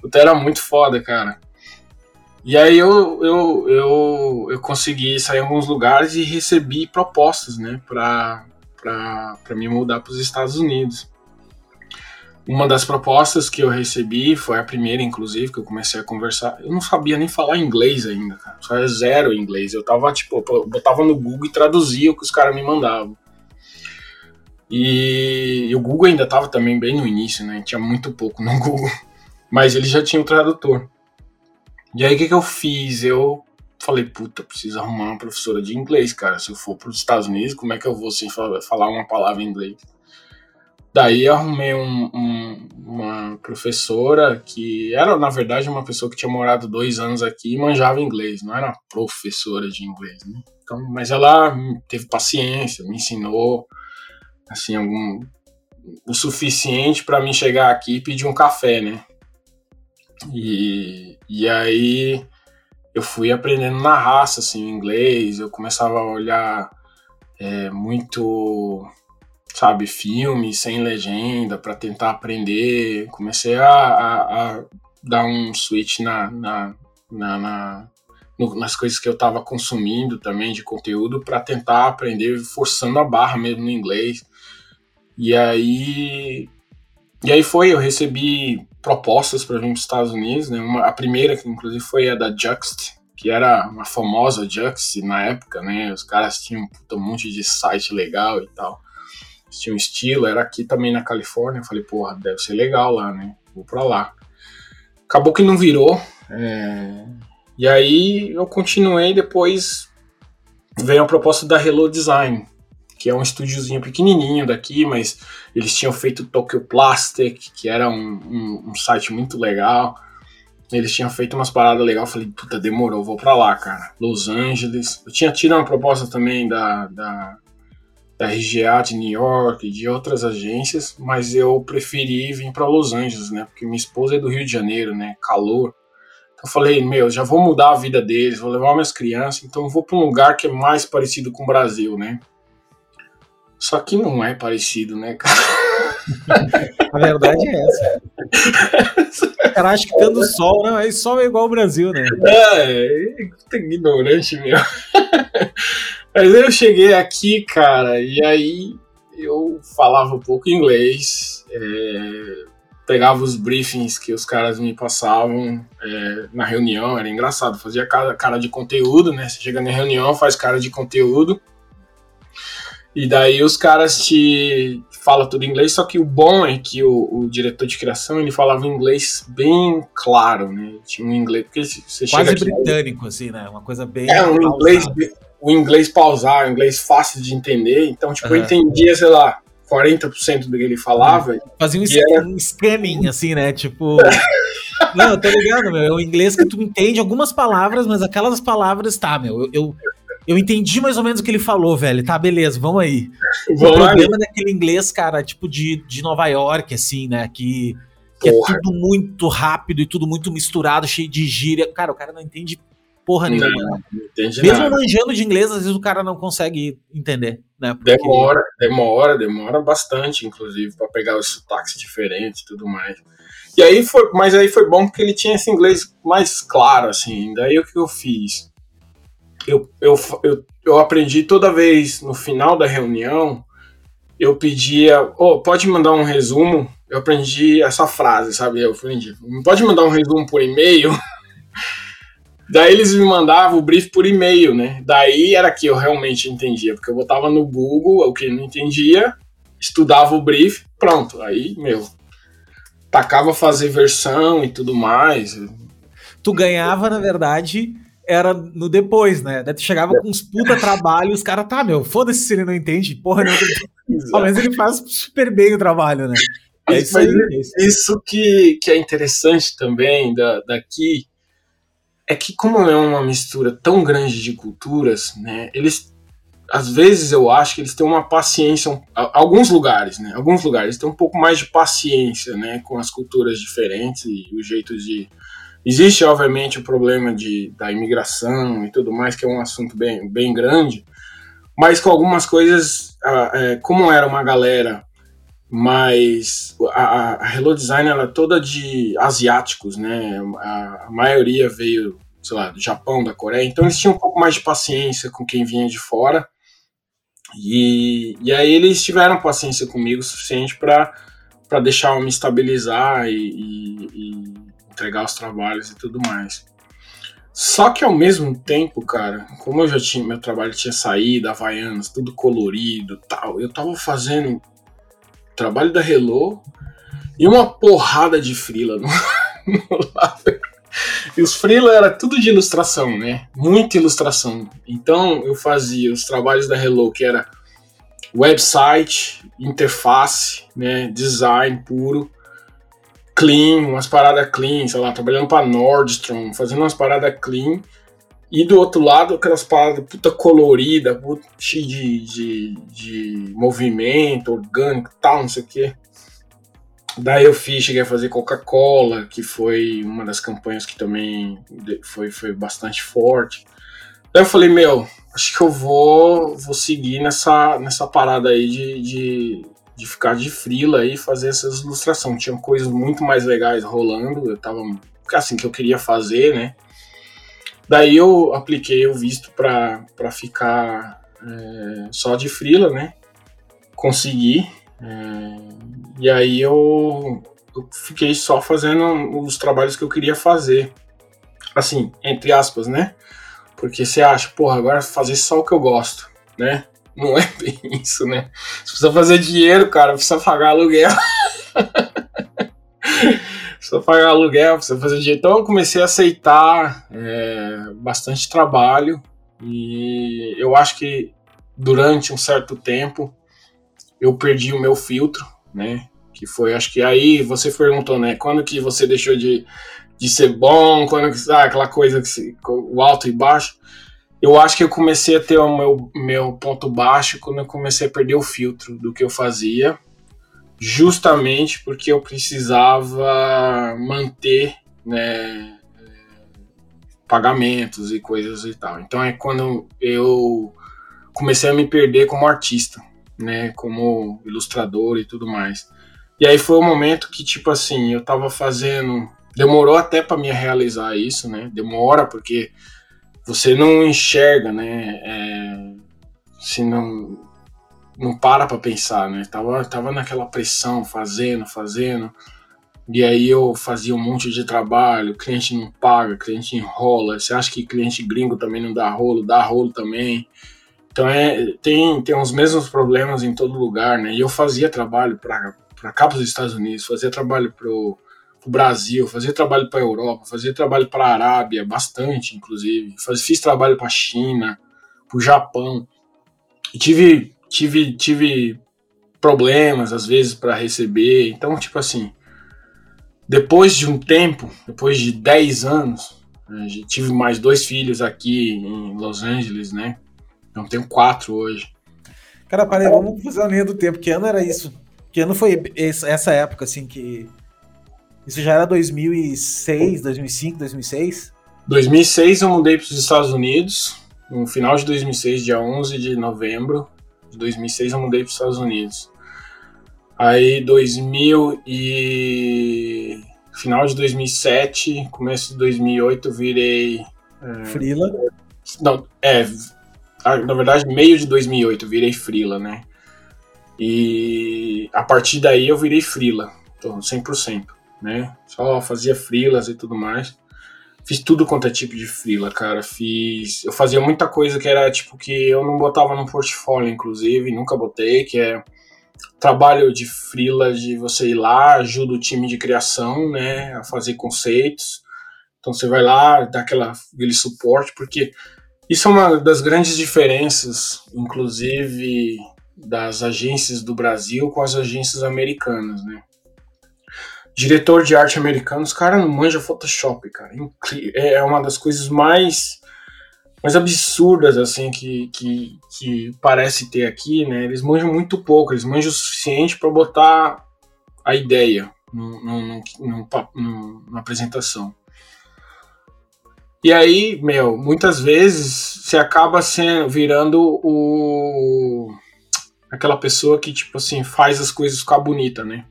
Puta, era muito foda, cara. E aí eu, eu, eu, eu consegui sair em alguns lugares e recebi propostas, né, pra me mudar para os Estados Unidos. Uma das propostas que eu recebi foi a primeira, inclusive, que eu comecei a conversar. Eu não sabia nem falar inglês ainda, cara. Só é zero inglês. Eu tava, tipo, eu botava no Google e traduzia o que os caras me mandavam. E, e, o Google ainda tava também bem no início, né? Tinha muito pouco no Google. Mas ele já tinha o tradutor. E aí o que, que eu fiz? Eu falei, puta, preciso arrumar uma professora de inglês, cara. Se eu for para os Estados Unidos, como é que eu vou sem falar uma palavra em inglês? Daí arrumei um, um, uma professora que era, na verdade, uma pessoa que tinha morado dois anos aqui e manjava inglês, não era professora de inglês, né? Então, mas ela teve paciência, me ensinou, assim, algum, o suficiente para mim chegar aqui e pedir um café, né? E, e aí eu fui aprendendo na raça, assim, inglês, eu começava a olhar é, muito sabe, filme sem legenda para tentar aprender. Comecei a, a, a, dar um switch na, na, na, na no, nas coisas que eu estava consumindo também de conteúdo para tentar aprender forçando a barra mesmo no inglês. E aí e aí foi, eu recebi propostas para vir para os Estados Unidos, né? Uma, a primeira que inclusive foi a da Juxt, que era uma famosa Juxt na época, né? Os caras tinham um monte de site legal e tal tinha um estilo, era aqui também na Califórnia. Eu falei, porra, deve ser legal lá, né? Vou pra lá. Acabou que não virou. É... E aí eu continuei, depois veio a proposta da Hello Design, que é um estúdiozinho pequenininho daqui, mas eles tinham feito Tokyo Plastic, que era um, um, um site muito legal. Eles tinham feito umas paradas legais. Eu falei, puta, demorou, vou pra lá, cara. Los Angeles. Eu tinha tido uma proposta também da, da da RGA de New York e de outras agências, mas eu preferi vir para Los Angeles, né? Porque minha esposa é do Rio de Janeiro, né? Calor. Então eu falei, meu, já vou mudar a vida deles, vou levar minhas crianças, então eu vou para um lugar que é mais parecido com o Brasil, né? Só que não é parecido, né, cara? A verdade é essa. O cara acha que tendo sol, não, aí sol é igual ao Brasil, né? É, é ignorante, meu. Mas eu cheguei aqui, cara, e aí eu falava um pouco inglês, é, pegava os briefings que os caras me passavam é, na reunião, era engraçado, fazia cara, cara de conteúdo, né? Você chega na reunião, faz cara de conteúdo, e daí os caras te falam tudo em inglês, só que o bom é que o, o diretor de criação ele falava inglês bem claro, né? Tinha um inglês porque você Quase chega britânico, assim, né? Uma coisa bem. É um inglês, o inglês pausar, o inglês fácil de entender. Então, tipo, uhum. eu entendia, sei lá, 40% do que ele falava. Fazia um, era... um scamming, assim, né? Tipo. Não, tô ligado, meu. É o inglês que tu entende algumas palavras, mas aquelas palavras, tá, meu. Eu, eu, eu entendi mais ou menos o que ele falou, velho. Tá, beleza, vamos aí. Vamos o problema aí. daquele inglês, cara, tipo de, de Nova York, assim, né? Que, que é tudo muito rápido e tudo muito misturado, cheio de gíria. Cara, o cara não entende porra nenhuma. Não, não entendi Mesmo manjando de inglês, às vezes o cara não consegue entender, né? Porque... Demora, demora, demora bastante, inclusive, para pegar os sotaques diferentes e tudo mais. E aí foi, mas aí foi bom porque ele tinha esse inglês mais claro, assim. Daí o que eu fiz? Eu, eu, eu, eu aprendi toda vez no final da reunião, eu pedia, oh, pode mandar um resumo. Eu aprendi essa frase, sabe? Eu aprendi, pode mandar um resumo por e-mail? Daí eles me mandavam o brief por e-mail, né? Daí era que eu realmente entendia, porque eu botava no Google o que não entendia, estudava o brief, pronto. Aí, meu, tacava fazer versão e tudo mais. Tu ganhava, na verdade, era no depois, né? Daí tu chegava com uns puta trabalho, os caras, tá, meu, foda-se se ele não entende, porra, não. Mas ele faz super bem o trabalho, né? É isso, aí, é isso. isso que, que é interessante também da, daqui é que como é uma mistura tão grande de culturas, né, eles às vezes eu acho que eles têm uma paciência, alguns lugares, né, alguns lugares têm um pouco mais de paciência, né, com as culturas diferentes e os jeitos de existe obviamente o problema de da imigração e tudo mais que é um assunto bem bem grande, mas com algumas coisas, é, como era uma galera mas a, a Hello Design ela é toda de asiáticos, né? A, a, maioria veio, sei lá, do Japão, da Coreia, então eles tinham um pouco mais de paciência com quem vinha de fora. E, e aí eles tiveram paciência comigo o suficiente para deixar eu me estabilizar e, e entregar os trabalhos e tudo mais. Só que ao mesmo tempo, cara, como eu já tinha, meu trabalho tinha saído, Havaianas, tudo colorido tal, eu tava fazendo trabalho da Hello e uma porrada de frila no, no E os frila era tudo de ilustração, né? Muita ilustração. Então eu fazia os trabalhos da Hello, que era website, interface, né, design puro, clean, umas paradas clean, sei lá, trabalhando para Nordstrom, fazendo umas paradas clean. E do outro lado, aquelas paradas puta colorida, puta cheio de, de, de movimento, orgânico tal, não sei o quê. Daí eu fiz, cheguei a fazer Coca-Cola, que foi uma das campanhas que também foi, foi bastante forte. Daí eu falei, meu, acho que eu vou, vou seguir nessa, nessa parada aí de, de, de ficar de frila e fazer essas ilustrações. Tinha coisas muito mais legais rolando, eu tava assim que eu queria fazer, né? Daí eu apliquei o visto para ficar é, só de frila, né? Consegui. É, e aí eu, eu fiquei só fazendo os trabalhos que eu queria fazer. Assim, entre aspas, né? Porque você acha, porra, agora fazer só o que eu gosto, né? Não é bem isso, né? Se precisa fazer dinheiro, cara, precisa pagar aluguel. precisa pagar aluguel, precisa fazer dinheiro. Então eu comecei a aceitar é, bastante trabalho e eu acho que durante um certo tempo eu perdi o meu filtro, né? Que foi, acho que aí você perguntou, né? Quando que você deixou de, de ser bom? Quando que, ah, aquela coisa que se, o alto e baixo. Eu acho que eu comecei a ter o meu, meu ponto baixo quando eu comecei a perder o filtro do que eu fazia, justamente porque eu precisava manter, né? pagamentos e coisas e tal. Então é quando eu comecei a me perder como artista, né, como ilustrador e tudo mais. E aí foi o um momento que, tipo assim, eu tava fazendo. Demorou até para me realizar isso, né? Demora, porque você não enxerga, né? É, se não, não para pra pensar, né? Tava, tava naquela pressão, fazendo, fazendo. E aí eu fazia um monte de trabalho, cliente não paga, cliente enrola. Você acha que cliente gringo também não dá rolo? Dá rolo também. Então é, tem, tem os mesmos problemas em todo lugar, né? E eu fazia trabalho para cá para os Estados Unidos, fazia trabalho para o Brasil, fazia trabalho para a Europa, fazia trabalho para a Arábia, bastante, inclusive. Faz, fiz trabalho para a China, para o Japão. E tive, tive, tive problemas, às vezes, para receber. Então, tipo assim, depois de um tempo, depois de 10 anos, né, tive mais dois filhos aqui em Los Angeles, né? Então tenho quatro hoje. Cara, parei, vamos fazer a linha do tempo. Que ano era isso? Que ano foi essa época, assim, que. Isso já era 2006, 2005, 2006? 2006 eu mudei para os Estados Unidos. No final de 2006, dia 11 de novembro de 2006, eu mudei para os Estados Unidos. Aí 2000 e final de 2007, começo de 2008 eu virei é... Frila. Não, é, na verdade meio de 2008 eu virei Frila, né? E a partir daí eu virei Frila, então 100%, né? Só fazia frilas e tudo mais. Fiz tudo quanto é tipo de frila, cara. Fiz. Eu fazia muita coisa que era tipo que eu não botava no portfólio, inclusive, nunca botei, que é trabalho de frila de você ir lá, ajuda o time de criação, né, a fazer conceitos. Então você vai lá, dá aquela, aquele suporte, porque isso é uma das grandes diferenças, inclusive das agências do Brasil com as agências americanas, né? Diretor de arte americano, os caras não manjam Photoshop, cara. É uma das coisas mais mais absurdas, assim, que, que, que parece ter aqui, né? Eles manjam muito pouco, eles manjam o suficiente para botar a ideia no, no, no, no, na apresentação. E aí, meu, muitas vezes você acaba sendo, virando o aquela pessoa que, tipo assim, faz as coisas ficar bonita, né?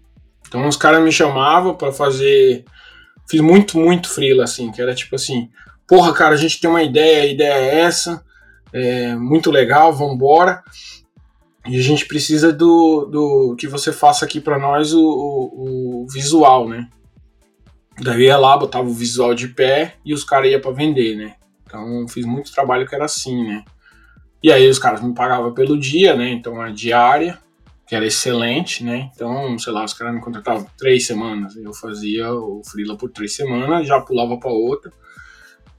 Então os caras me chamavam para fazer. Fiz muito, muito frila, assim, que era tipo assim, porra, cara, a gente tem uma ideia, a ideia é essa, é muito legal, vambora. E a gente precisa do, do que você faça aqui para nós o, o, o, visual, né? Daí ia lá, botava o visual de pé e os caras iam para vender, né? Então fiz muito trabalho que era assim, né? E aí os caras me pagavam pelo dia, né? Então a diária, que era excelente, né? Então, sei lá, os caras me contratavam três semanas, eu fazia o freela por três semanas, já pulava para outra.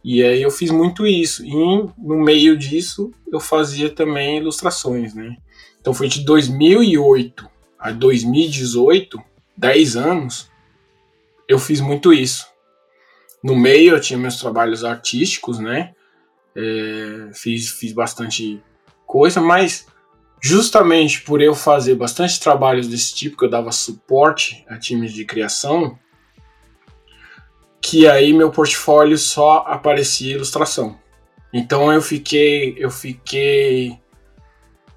E aí eu fiz muito isso. E no meio disso eu fazia também ilustrações, né? Então foi de 2008 a 2018, 10 anos, eu fiz muito isso. No meio eu tinha meus trabalhos artísticos, né? É, fiz, fiz bastante coisa, mas justamente por eu fazer bastante trabalhos desse tipo, que eu dava suporte a times de criação, que aí meu portfólio só aparecia ilustração. Então eu fiquei, eu fiquei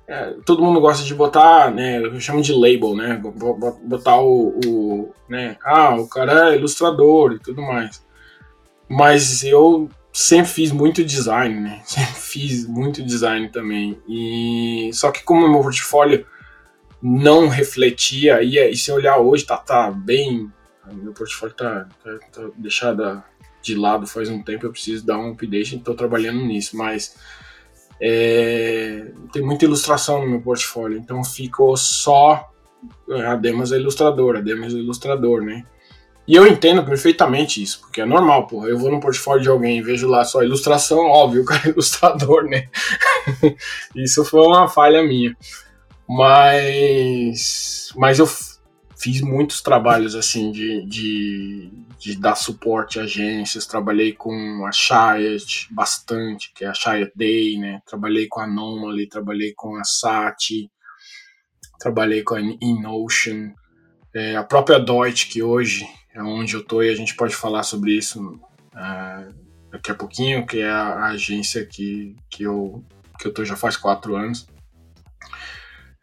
é, todo mundo gosta de botar, né, eu chamo de label, né, botar o, o, né, ah, o cara é ilustrador e tudo mais. Mas eu sempre fiz muito design, né, sempre fiz muito design também. E só que como meu portfólio não refletia, e, e se olhar hoje tá, tá bem meu portfólio tá, tá, tá, deixado de lado faz um tempo, eu preciso dar um update, estou trabalhando nisso, mas é, tem muita ilustração no meu portfólio, então ficou só a Demas é ilustrador, a Demas é ilustrador, né? E eu entendo perfeitamente isso, porque é normal, porra. Eu vou no portfólio de alguém e vejo lá só ilustração, óbvio, o cara é ilustrador, né? isso foi uma falha minha. Mas, mas eu fiz muitos trabalhos assim de, de, de, dar suporte a agências. Trabalhei com a Chiat bastante, que é a Chiat Day, né? Trabalhei com a Anomaly, trabalhei com a Sati, trabalhei com a InNotion, é, a própria Deutsche, que hoje é onde eu tô e a gente pode falar sobre isso é, daqui a pouquinho, que é a, a agência que, que, eu, que eu tô já faz quatro anos.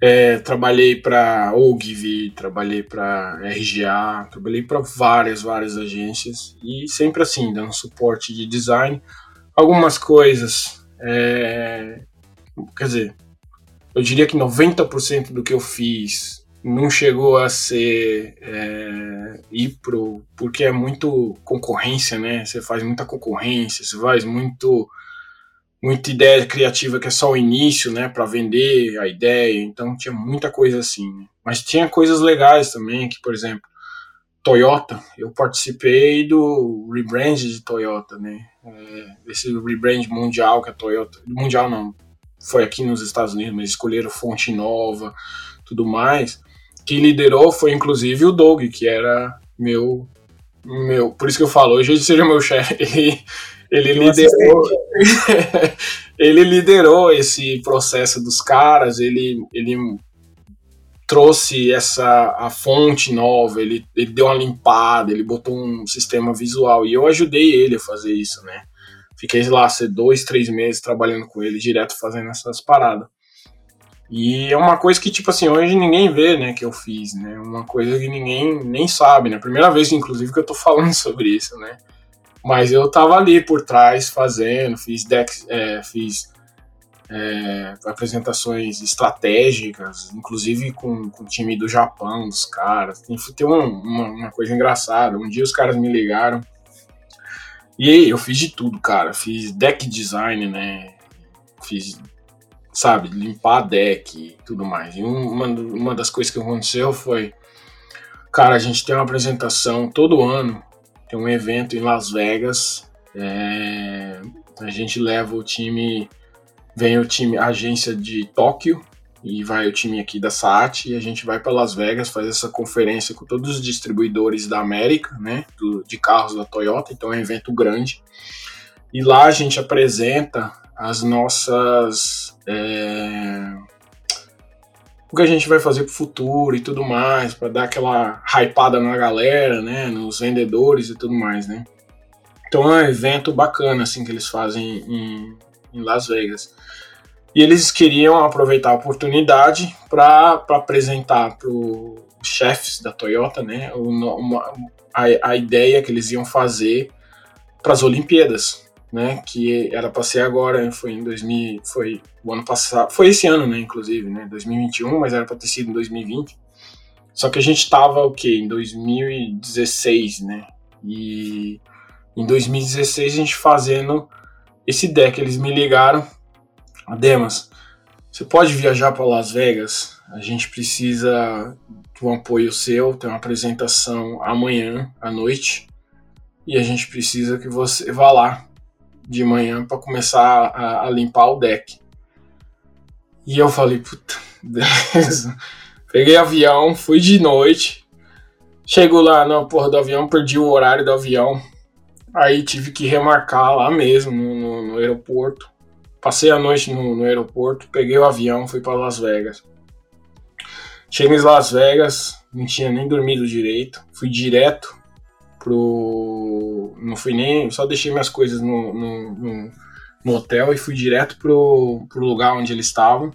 É, trabalhei para Ogilvy, trabalhei para RGA, trabalhei para várias, várias agências e sempre assim, dando suporte de design. Algumas coisas, é, quer dizer, eu diria que 90% do que eu fiz não chegou a ser é, ir pro, porque é muito concorrência, né? Você faz muita concorrência, você faz muito muita ideia criativa que é só o início, né, para vender a ideia. Então tinha muita coisa assim. Né? Mas tinha coisas legais também, que por exemplo, Toyota, eu participei do rebrand de Toyota, né? É, esse rebrand mundial que a Toyota, mundial não, foi aqui nos Estados Unidos, mas escolheram fonte nova, tudo mais. Quem liderou foi inclusive o Doug, que era meu. meu por isso que eu falo, hoje ele seja meu chefe. Ele, ele liderou. ele liderou esse processo dos caras, ele, ele trouxe essa a fonte nova, ele, ele deu uma limpada, ele botou um sistema visual e eu ajudei ele a fazer isso, né? Fiquei lá, ser dois, três meses trabalhando com ele, direto fazendo essas paradas. E é uma coisa que, tipo assim, hoje ninguém vê, né, que eu fiz, né? Uma coisa que ninguém nem sabe, né? Primeira vez, inclusive, que eu tô falando sobre isso, né? Mas eu tava ali por trás fazendo, fiz decks, é, fiz é, apresentações estratégicas, inclusive com, com o time do Japão, dos caras. Tem, tem uma, uma, uma coisa engraçada. Um dia os caras me ligaram e eu fiz de tudo, cara. Fiz deck design, né? Fiz, sabe, limpar deck e tudo mais. E uma, uma das coisas que aconteceu foi, cara, a gente tem uma apresentação todo ano, tem um evento em Las Vegas. É, a gente leva o time, vem o time, a agência de Tóquio, e vai o time aqui da SAT e a gente vai para Las Vegas fazer essa conferência com todos os distribuidores da América, né, do, de carros da Toyota, então é um evento grande. E lá a gente apresenta as nossas é, o que a gente vai fazer para o futuro e tudo mais, para dar aquela hypada na galera, né, nos vendedores e tudo mais, né. Então é um evento bacana assim que eles fazem em, em Las Vegas. E eles queriam aproveitar a oportunidade para apresentar para os chefes da Toyota né, uma, a, a ideia que eles iam fazer para as Olimpíadas, né, que era para ser agora, foi em 2000, foi o ano passado, foi esse ano, né, inclusive, né, 2021, mas era para ter sido em 2020. Só que a gente estava o quê? Em 2016, né? E em 2016 a gente fazendo esse deck, eles me ligaram Demas, você pode viajar para Las Vegas? A gente precisa de um apoio seu, tem uma apresentação amanhã à noite e a gente precisa que você vá lá de manhã para começar a, a, limpar o deck. E eu falei, puta, beleza. Peguei avião, fui de noite. Chego lá na porra do avião, perdi o horário do avião. Aí tive que remarcar lá mesmo, no, no, no aeroporto. Passei a noite no, no aeroporto, peguei o avião, fui para Las Vegas. Cheguei em Las Vegas, não tinha nem dormido direito, fui direto pro. Não fui nem. Só deixei minhas coisas no, no, no, no hotel e fui direto pro, pro lugar onde eles estavam.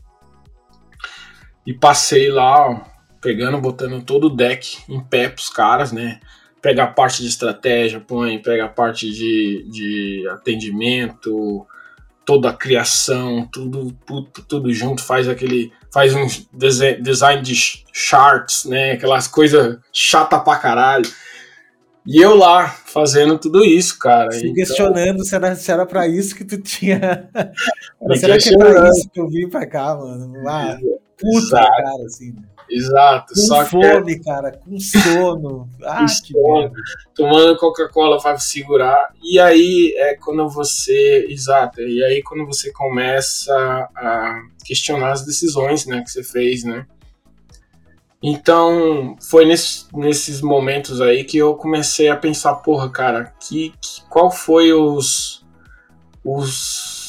E passei lá, ó, pegando, botando todo o deck em pé pros caras, né? Pega a parte de estratégia, põe, pega a parte de, de atendimento, toda a criação, tudo, tudo, tudo junto, faz aquele. faz um design de charts, né? Aquelas coisas chata pra caralho. E eu lá, fazendo tudo isso, cara. Se então... questionando se era, se era pra isso que tu tinha. será que é pra isso que eu vim pra cá, mano? Ah, puta, cara, assim. Né? Exato. Com só fome, que... cara, com sono. Ah, que sono, tomando Coca-Cola para segurar. E aí é quando você. Exato. E aí quando você começa a questionar as decisões né, que você fez, né? Então, foi nesse, nesses momentos aí que eu comecei a pensar, porra, cara, que, que qual foi os, os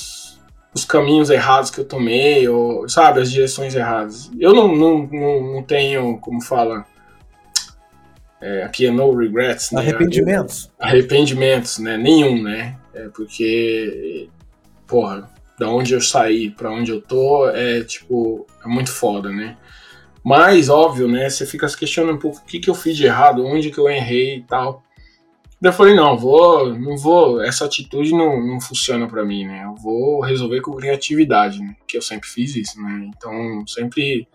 os caminhos errados que eu tomei, ou, sabe, as direções erradas. Eu não, não, não, não tenho, como fala, é, aqui é no regrets, né? Arrependimentos. Arrependimentos, né? Nenhum, né? É porque, porra, da onde eu saí para onde eu tô é, tipo, é muito foda, né? Mas, óbvio, né? Você fica se questionando um pouco o que, que eu fiz de errado, onde que eu errei e tal. Daí eu falei, não, vou, não vou, essa atitude não, não funciona para mim, né? Eu vou resolver com criatividade, né? Que eu sempre fiz isso, né? Então, sempre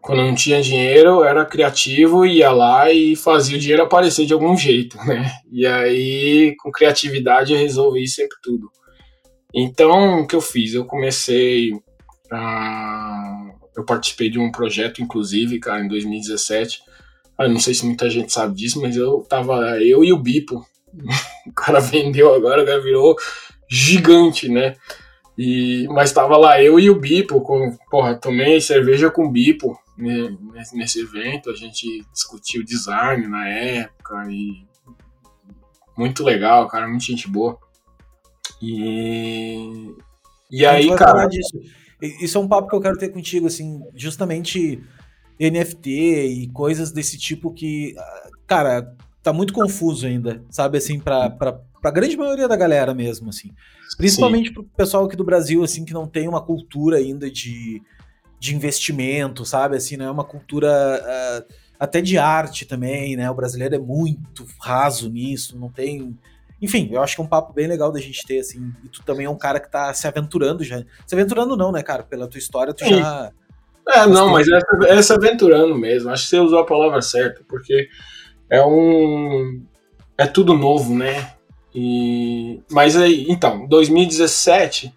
quando não tinha dinheiro, era criativo, ia lá e fazia o dinheiro aparecer de algum jeito, né? E aí, com criatividade, eu resolvi sempre tudo. Então, o que eu fiz? Eu comecei a... Eu participei de um projeto, inclusive, cara, em 2017, eu não sei se muita gente sabe disso, mas eu tava. Eu e o Bipo. O cara vendeu agora, o cara virou gigante, né? E, mas tava lá eu e o Bipo, com, porra, tomei cerveja com o Bipo nesse, nesse evento, a gente discutiu design na época e muito legal, cara, muita gente boa. E, e aí, cara. Isso é um papo que eu quero ter contigo, assim, justamente NFT e coisas desse tipo que, cara, tá muito confuso ainda, sabe, assim, pra, pra, pra grande maioria da galera mesmo, assim. Principalmente Sim. pro pessoal aqui do Brasil, assim, que não tem uma cultura ainda de, de investimento, sabe, assim, não é uma cultura uh, até de arte também, né, o brasileiro é muito raso nisso, não tem enfim, eu acho que é um papo bem legal da gente ter, assim. E tu também é um cara que tá se aventurando já. Se aventurando não, né, cara? Pela tua história, tu Sim. já. É, não, mas é, é se aventurando mesmo. Acho que você usou a palavra certa, porque é um. É tudo novo, né? E... Mas aí, então, 2017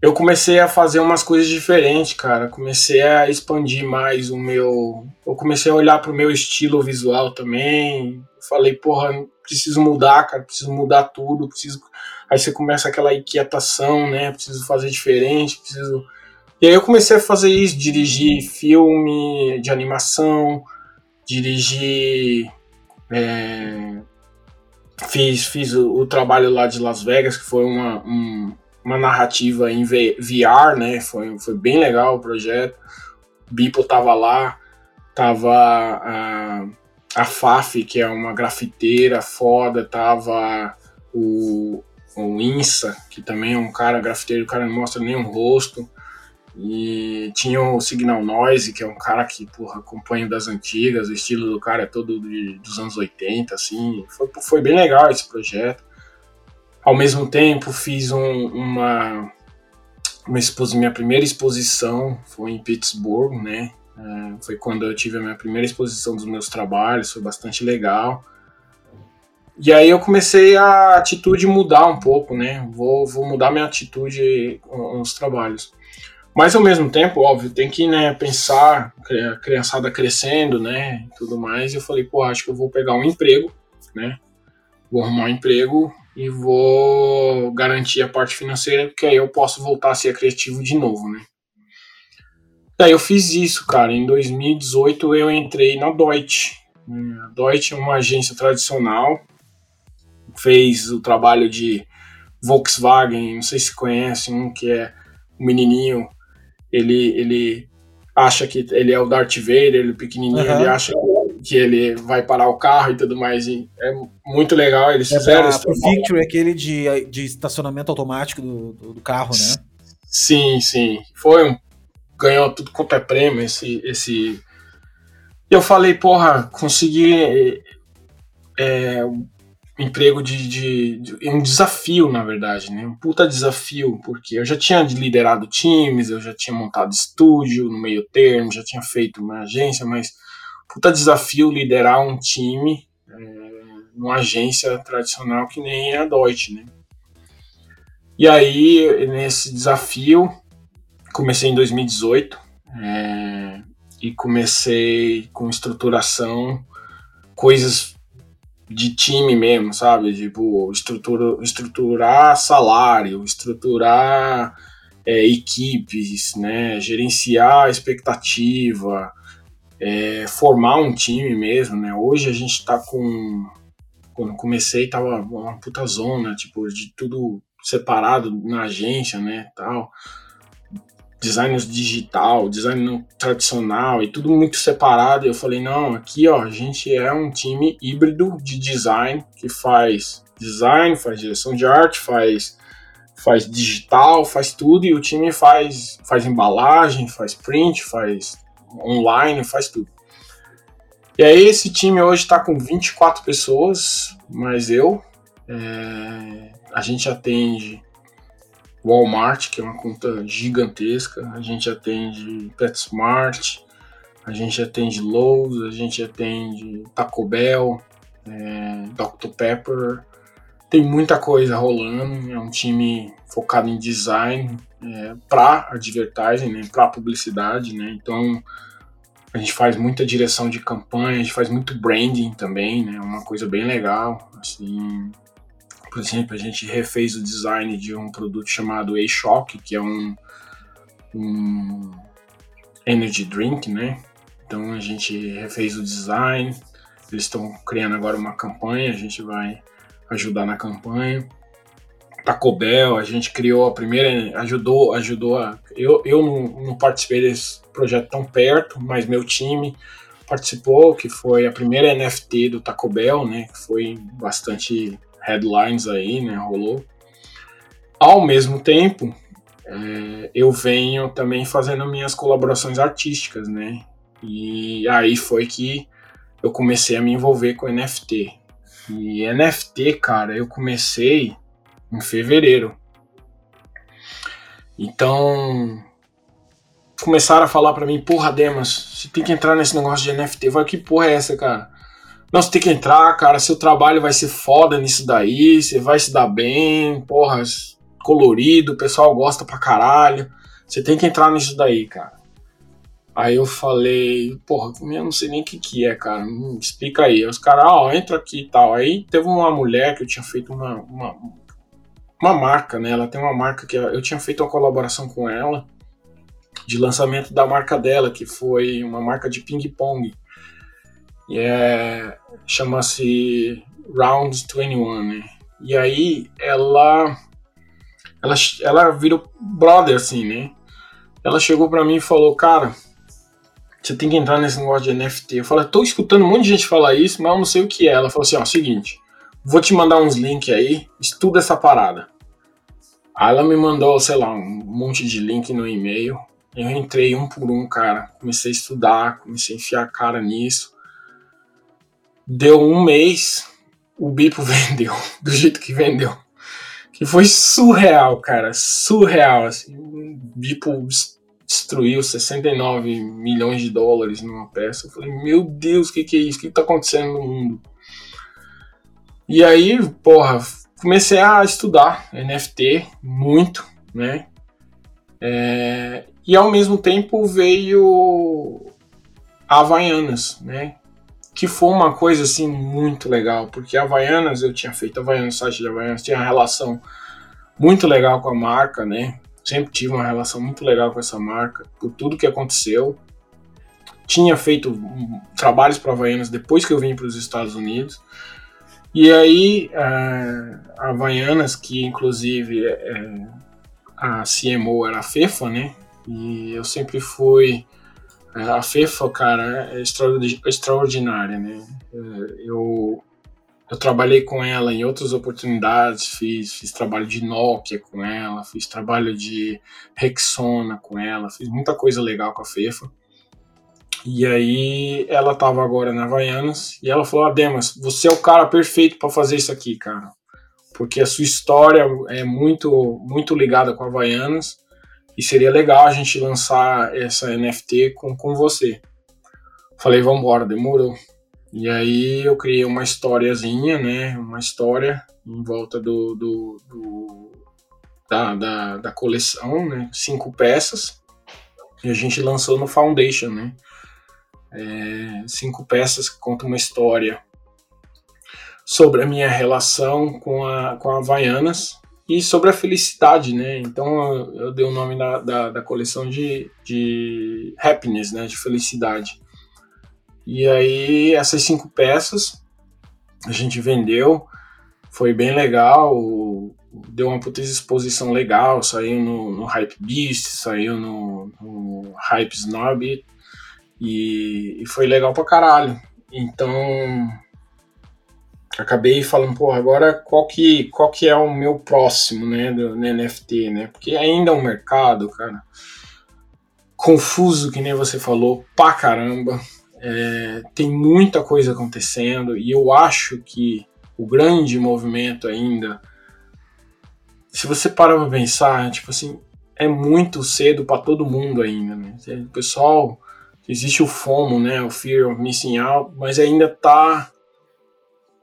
eu comecei a fazer umas coisas diferentes, cara. Comecei a expandir mais o meu. Eu comecei a olhar pro meu estilo visual também. Falei, porra, preciso mudar, cara, preciso mudar tudo, preciso. Aí você começa aquela inquietação, né? Preciso fazer diferente, preciso. E aí eu comecei a fazer isso, dirigir filme de animação, dirigir. É... Fiz, fiz o, o, trabalho lá de Las Vegas, que foi uma, um, uma narrativa em VR, né? Foi, foi bem legal o projeto. Bipo tava lá, tava. Uh, a Faf, que é uma grafiteira foda, tava o, o Insa, que também é um cara grafiteiro, o cara não mostra o rosto. E tinha o Signal Noise, que é um cara que, porra, acompanha das antigas, o estilo do cara é todo de, dos anos 80, assim. Foi, foi bem legal esse projeto. Ao mesmo tempo, fiz um, uma, uma minha primeira exposição foi em Pittsburgh, né? É, foi quando eu tive a minha primeira exposição dos meus trabalhos, foi bastante legal. E aí eu comecei a atitude mudar um pouco, né? Vou, vou mudar minha atitude com os trabalhos. Mas ao mesmo tempo, óbvio, tem que né, pensar, a criançada crescendo, né? Tudo mais. Eu falei, pô, acho que eu vou pegar um emprego, né? Vou arrumar um emprego e vou garantir a parte financeira, porque aí eu posso voltar a ser criativo de novo, né? Daí eu fiz isso, cara. Em 2018 eu entrei na Deutsche. A Deutsche é uma agência tradicional, fez o trabalho de Volkswagen, não sei se conhece, um que é o um menininho, ele, ele acha que ele é o Darth Vader, ele é pequenininho, uhum. ele acha que ele vai parar o carro e tudo mais. E é muito legal, eles é fizeram isso. O Victory, aquele de, de estacionamento automático do, do, do carro, né? Sim, sim. Foi um ganhou tudo quanto é prêmio, esse. esse... Eu falei, porra, consegui é, um emprego de, de, de, um desafio, na verdade, né? Um puta desafio, porque eu já tinha liderado times, eu já tinha montado estúdio no meio termo, já tinha feito uma agência, mas puta desafio liderar um time é, numa agência tradicional que nem a Deutsche, né? E aí, nesse desafio, comecei em 2018 é, e comecei com estruturação, coisas de time mesmo, sabe? Tipo, estrutura, estruturar salário, estruturar é, equipes, né? Gerenciar expectativa, é, formar um time mesmo, né? Hoje a gente tá com. Quando comecei, tava uma puta zona, tipo, de tudo separado na agência, né? Tal design digital, design tradicional e tudo muito separado. Eu falei, não, aqui ó, a gente é um time híbrido de design que faz design, faz direção de arte, faz faz digital, faz tudo e o time faz faz embalagem, faz print, faz online, faz tudo. E aí esse time hoje está com 24 pessoas, mais eu. É, a gente atende Walmart, que é uma conta gigantesca, a gente atende PetSmart, a gente atende Lowe's, a gente atende Taco Bell, é, Dr. Pepper, tem muita coisa rolando, é um time focado em design é, para advertising, né, para publicidade, né, então a gente faz muita direção de campanha, a gente faz muito branding também, né, uma coisa bem legal, assim, Por exemplo, a gente refez o design de um produto chamado A-Shock, que é um, um energy drink, né? Então a gente refez o design, eles estão criando agora uma campanha, a gente vai ajudar na campanha. Taco Bell, a gente criou a primeira, ajudou, ajudou a. Eu, eu não, não participei desse projeto tão perto, mas meu time participou, que foi a primeira NFT do Taco Bell, né? Que foi bastante headlines aí, né? Rolou. Ao mesmo tempo, é, eu venho também fazendo minhas colaborações artísticas, né? E aí foi que eu comecei a me envolver com NFT. E NFT, cara, eu comecei em fevereiro. Então, começaram a falar para mim, porra, Demas, você tem que entrar nesse negócio de NFT. Vai, que porra é essa, cara? Não, você tem que entrar, cara, seu trabalho vai ser foda nisso daí, você vai se dar bem, porra, colorido, o pessoal gosta pra caralho. Você tem que entrar nisso daí, cara. Aí eu falei, porra, eu não sei nem o que que é, cara, me explica aí. Os caras, ó, entra aqui e tal. Aí teve uma mulher que eu tinha feito uma, uma, uma marca, né? Ela tem uma marca que eu tinha feito uma colaboração com ela de lançamento da marca dela, que foi uma marca de ping-pong. E é, chama-se Round 21, né? E aí ela, ela, ela virou brother, assim, né? Ela chegou para mim e falou, cara, você tem que entrar nesse negócio de NFT. Eu falei, tô escutando um monte de gente falar isso, mas eu não sei o que é. Ela falou assim, ó, seguinte, vou te mandar uns links aí, estuda essa parada. Aí ela me mandou, sei lá, um monte de link no e-mail. Eu entrei um por um, cara. Comecei a estudar, comecei a enfiar a cara nisso. Deu um mês, o Bipo vendeu, do jeito que vendeu. Que foi surreal, cara. Surreal, assim. O Bipo destruiu 69 milhões de dólares numa peça. Eu falei, meu Deus, o que, que é isso? O que está acontecendo no mundo? E aí, porra, comecei a estudar NFT muito, né? É, e ao mesmo tempo veio a Havaianas, né? Que foi uma coisa assim muito legal, porque a Havaianas, eu tinha feito Havaianas, site de Havaianas, tinha uma relação muito legal com a marca, né? sempre tive uma relação muito legal com essa marca, por tudo que aconteceu. Tinha feito trabalhos para Havaianas depois que eu vim para os Estados Unidos. E aí, é, a Havaianas, que inclusive é, a CMO era a FEFA, né? E eu sempre fui. É, a FEFA, cara, é extraordinária, né? Eu eu trabalhei com ela em outras oportunidades, fiz, fiz trabalho de Nokia com ela, fiz trabalho de Rexona com ela, fiz muita coisa legal com a FEFA. E aí ela tava agora na Havaianas e ela falou: ah, Demas, você é o cara perfeito para fazer isso aqui, cara. Porque a sua história é muito, muito ligada com a Havaianas e seria legal a gente lançar essa NFT com, com você. Falei, vambora, demorou. E aí eu criei uma historiazinha, né? Uma história em volta do, do, do da, da, da, coleção, né? Cinco peças. E a gente lançou no Foundation, né? É, cinco peças que contam uma história sobre a minha relação com a, com a Havaianas e sobre a felicidade, né? Então eu, dei o nome da, da, da coleção de, de happiness, né? De felicidade. E aí, essas cinco peças a gente vendeu, foi bem legal, deu uma puta exposição legal, saiu no, no Hype Beast, saiu no, no Hype Snob, e, e, foi legal pra caralho. Então, acabei falando, pô, agora qual que, qual que é o meu próximo, né, do, NFT, né? Porque ainda é um mercado, cara, confuso, que nem você falou, pra caramba é, tem muita coisa acontecendo e eu acho que o grande movimento ainda, se você parar para pensar, tipo assim, é muito cedo para todo mundo ainda, né? O pessoal, existe o FOMO, né? O Fear of Missing Out, mas ainda tá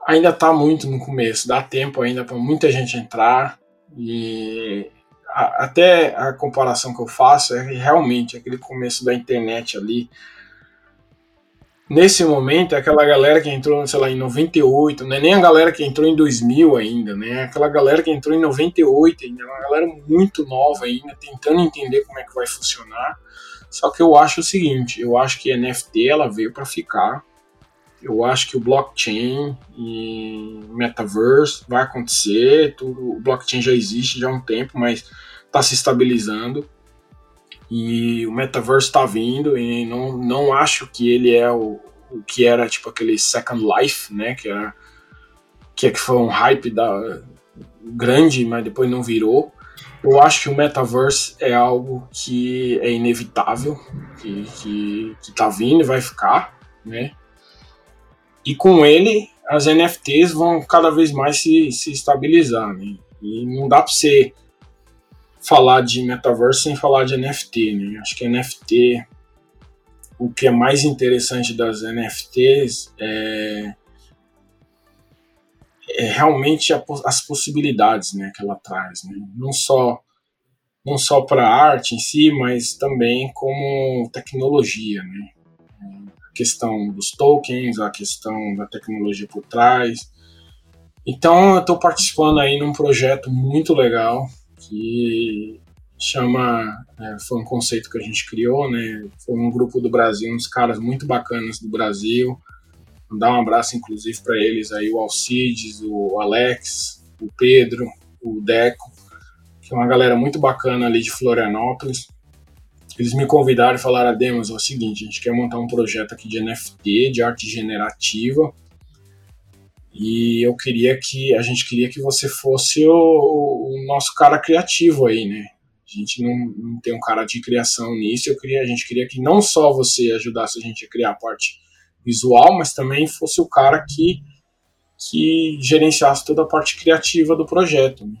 ainda tá muito no começo, dá tempo ainda para muita gente entrar e a, até a comparação que eu faço é realmente aquele começo da internet ali, nesse momento, é aquela galera que entrou, sei lá, em 98, não é nem a galera que entrou em 2000 ainda, né? É aquela galera que entrou em 98 ainda, é uma galera muito nova ainda, tentando entender como é que vai funcionar. Só que eu acho o seguinte, eu acho que NFT ela veio para ficar. Eu acho que o blockchain e metaverse vai acontecer, tudo, o blockchain já existe já há um tempo, mas está se estabilizando e o metaverse está vindo e não, não acho que ele é o, o que era tipo aquele Second Life, né, que era que, é que foi um hype da grande, mas depois não virou. Eu acho que o metaverse é algo que é inevitável, que, que, que tá vindo e vai ficar, né? E com ele, as NFTs vão cada vez mais se, se estabilizar, né? E não dá para você falar de metaverso sem falar de NFT, né? Acho que NFT, o que é mais interessante das NFTs é, é realmente a, as possibilidades, né, que ela traz, né? Não só não só para a arte em si, mas também como tecnologia, né? Questão dos tokens, a questão da tecnologia por trás. Então, eu estou participando aí num projeto muito legal que chama é, foi um conceito que a gente criou, né? Foi um grupo do Brasil, uns caras muito bacanas do Brasil. Dar um abraço, inclusive, para eles aí, o Alcides, o Alex, o Pedro, o Deco, que é uma galera muito bacana ali de Florianópolis. Eles me convidaram e falaram, Ademos, é o seguinte, a gente quer montar um projeto aqui de NFT, de arte generativa, e eu queria que a gente queria que você fosse o, o nosso cara criativo aí, né? A gente não, não, tem um cara de criação nisso. Eu queria, a gente queria que não só você ajudasse a gente a criar a parte visual, mas também fosse o cara que que gerenciasse toda a parte criativa do projeto. Né?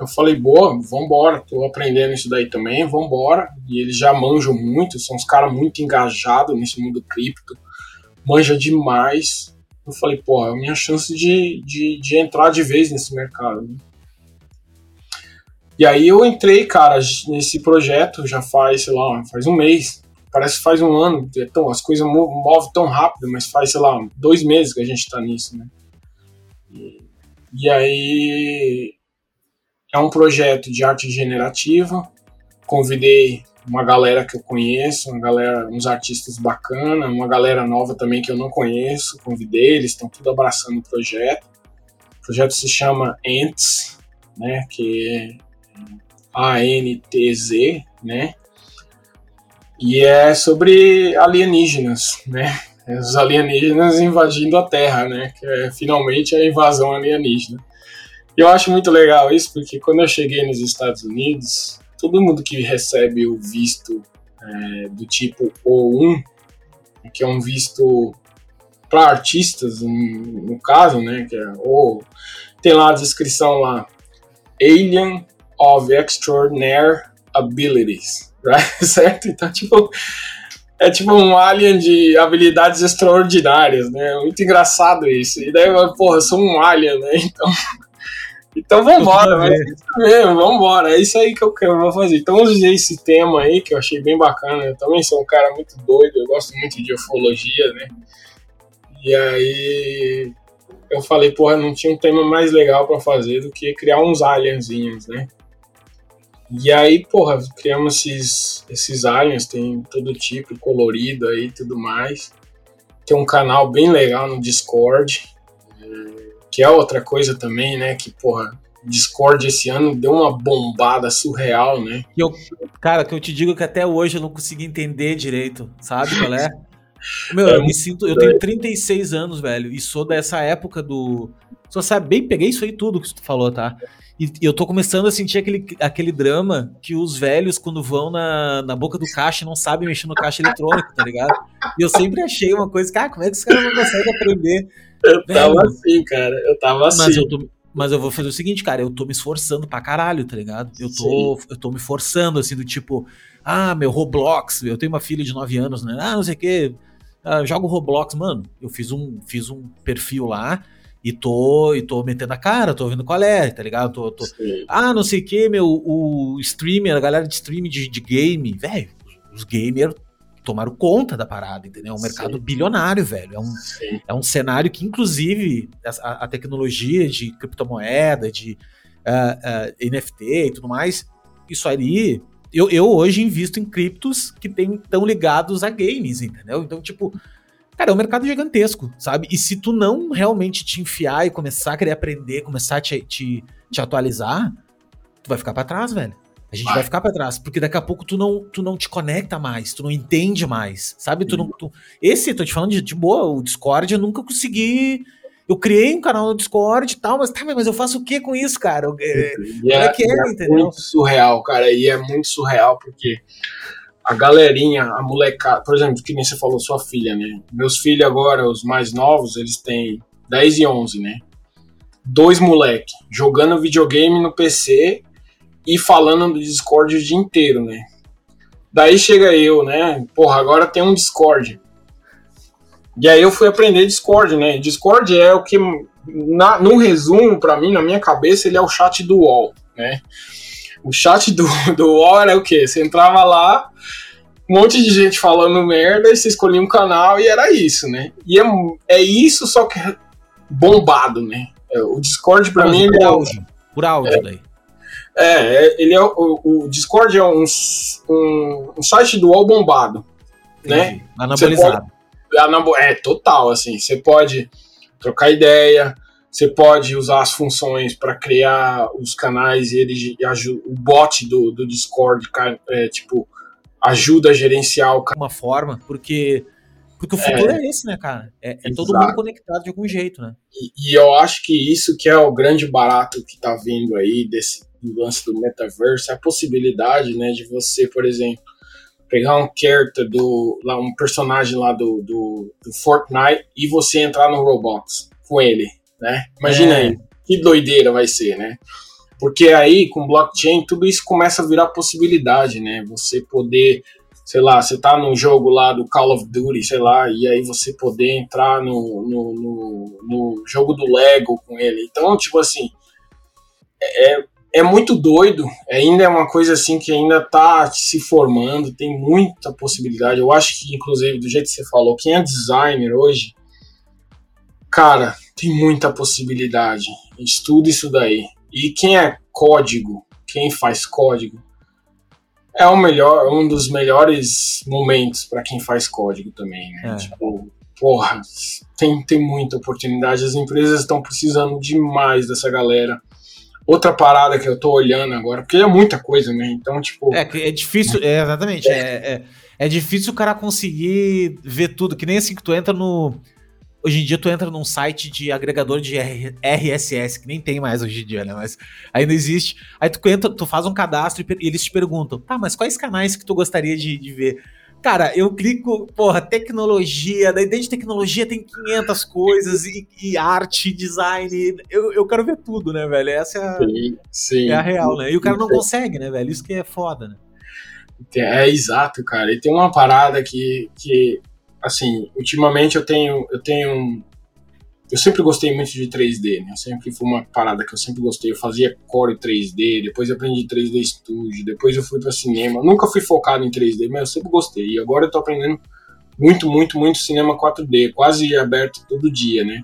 Eu falei, boa, vambora, tô aprendendo isso daí também, vambora. E eles já manjam muito, são uns caras muito engajados nesse mundo cripto, manja demais eu falei, pô, é a minha chance de, de, de entrar de vez nesse mercado. E aí eu entrei, cara, nesse projeto já faz, sei lá, faz um mês. Parece que faz um ano. Então, as coisas movem tão rápido, mas faz, sei lá, dois meses que a gente tá nisso, né? E, e aí é um projeto de arte generativa. Convidei uma galera que eu conheço, uma galera, uns artistas bacana, uma galera nova também que eu não conheço, convidei, eles estão tudo abraçando o projeto. O projeto se chama Ants, né, que é A-N-T-Z, né, e é sobre alienígenas, né, os alienígenas invadindo a Terra, né, que é finalmente a invasão alienígena. Eu acho muito legal isso, porque quando eu cheguei nos Estados Unidos, todo mundo que recebe o visto é, do tipo O1, que é um visto para artistas, no caso, né, que é, tem lá a descrição lá, Alien of Extraordinary Abilities, right? certo? Então, tipo, é tipo um alien de habilidades extraordinárias, né? Muito engraçado isso. E daí, porra, eu sou um alien, né? Então, então vambora, mas é isso mesmo, vambora. É isso aí que eu quero vou fazer. Então usei esse tema aí que eu achei bem bacana. Eu também sou um cara muito doido, eu gosto muito de ufologia, né? E aí eu falei, porra, não tinha um tema mais legal para fazer do que criar uns alienzinhos, né? E aí, porra, criamos esses, esses aliens, tem todo tipo, colorido aí tudo mais. Tem um canal bem legal no Discord. Que é outra coisa também, né? Que, porra, Discord esse ano deu uma bombada surreal, né? E eu, cara, que eu te digo que até hoje eu não consegui entender direito, sabe qual é? Meu, é eu me sinto. Eu tenho 36 anos, velho, e sou dessa época do. Só sabe bem, peguei isso aí tudo que tu falou, tá? E eu tô começando a sentir aquele, aquele drama que os velhos, quando vão na, na boca do caixa, não sabem mexer no caixa eletrônico, tá ligado? E eu sempre achei uma coisa, cara, como é que os caras não conseguem aprender? Eu tava assim, cara. Eu tava assim. Mas eu, tô, mas eu vou fazer o seguinte, cara. Eu tô me esforçando pra caralho, tá ligado? Eu tô, eu tô me forçando, assim, do tipo, ah, meu Roblox. Eu tenho uma filha de 9 anos, né? Ah, não sei o quê. Ah, jogo Roblox, mano. Eu fiz um, fiz um perfil lá e tô, e tô metendo a cara, tô vendo qual é, tá ligado? Tô, tô... Ah, não sei o que, meu, o streamer, a galera de streaming de, de game, velho, os gamers tomaram conta da parada, entendeu? É um mercado Sim. bilionário, velho. É um, é um cenário que, inclusive, a, a tecnologia de criptomoeda, de uh, uh, NFT e tudo mais, isso ali. Eu, eu hoje invisto em criptos que estão ligados a games, entendeu? Então, tipo, cara, é um mercado gigantesco, sabe? E se tu não realmente te enfiar e começar a querer aprender, começar a te, te, te atualizar, tu vai ficar para trás, velho. A gente vai, vai ficar para trás, porque daqui a pouco tu não, tu não te conecta mais, tu não entende mais, sabe? Tu não, tu... Esse, tô te falando de, de boa, o Discord eu nunca consegui eu criei um canal no Discord e tal, mas tá, mas eu faço o que com isso, cara? É, e é, é, que é, é entendeu? muito surreal, cara, e é muito surreal porque a galerinha, a molecada, por exemplo, que nem você falou, sua filha, né? Meus filhos agora, os mais novos, eles têm 10 e 11, né? Dois moleque jogando videogame no PC e falando no Discord o dia inteiro, né? Daí chega eu, né? Porra, agora tem um Discord. E aí eu fui aprender Discord, né? Discord é o que, na, no resumo, para mim, na minha cabeça, ele é o chat do UOL, né? O chat do, do UOL era o quê? Você entrava lá, um monte de gente falando merda, e você escolhia um canal e era isso, né? E é, é isso, só que bombado, né? É, o Discord, para mim, por é áudio, por áudio é, daí. É, é, ele é o, o Discord é um, um, um, site do UOL bombado, né? Entendi. né? Anabolizado. É, total, assim, você pode trocar ideia, você pode usar as funções para criar os canais e ele o bot do, do Discord, é, tipo, ajuda a gerenciar o uma forma, porque porque o futuro é, é esse, né, cara? É, é todo mundo conectado de algum jeito, né? E, e, eu acho que isso que é o grande barato que tá vindo aí desse lance do metaverso, é a possibilidade, né, de você, por exemplo, pegar um character do. Lá, um personagem lá do, do, do, Fortnite e você entrar no Roblox com ele, né? Imagina é. aí, que doideira vai ser, né? Porque aí, com blockchain, tudo isso começa a virar possibilidade, né? Você poder, sei lá, você tá num jogo lá do Call of Duty, sei lá, e aí você poder entrar no, no, no, no jogo do Lego com ele. Então, tipo assim, é, é muito doido, ainda é uma coisa assim que ainda está se formando, tem muita possibilidade. Eu acho que, inclusive, do jeito que você falou, quem é designer hoje, cara, tem muita possibilidade. Estuda isso daí. E quem é código, quem faz código, é o melhor, um dos melhores momentos para quem faz código também, né? É. Tipo, porra, tem, tem muita oportunidade. As empresas estão precisando demais dessa galera outra parada que eu tô olhando agora, porque é muita coisa, né? Então, tipo. É, é difícil, é, exatamente. É. É, é, difícil o cara conseguir ver tudo, que nem assim que tu entra no. Hoje em dia tu entra num site de agregador de RSS, que nem tem mais hoje em dia, né? Mas ainda existe. Aí tu entra, tu faz um cadastro e eles te perguntam, tá, mas quais canais que tu gostaria de, de ver? Cara, eu clico, porra, tecnologia, daí dentro de tecnologia tem 500 coisas, e, e arte, design, eu, eu quero ver tudo, né, velho? Essa é a, sim, sim. É a real, né? E o cara não consegue, né, velho? Isso que é foda, né? É, exato, cara. E tem uma parada que, que assim, ultimamente eu tenho, eu tenho eu sempre gostei muito de 3D, né? Eu sempre foi uma parada que eu sempre gostei. Eu fazia core 3D, depois aprendi 3D Studio, depois eu fui para cinema. Nunca fui focado em 3D, mas eu sempre gostei. E agora eu tô aprendendo muito, muito, muito cinema 4D, quase aberto todo dia, né?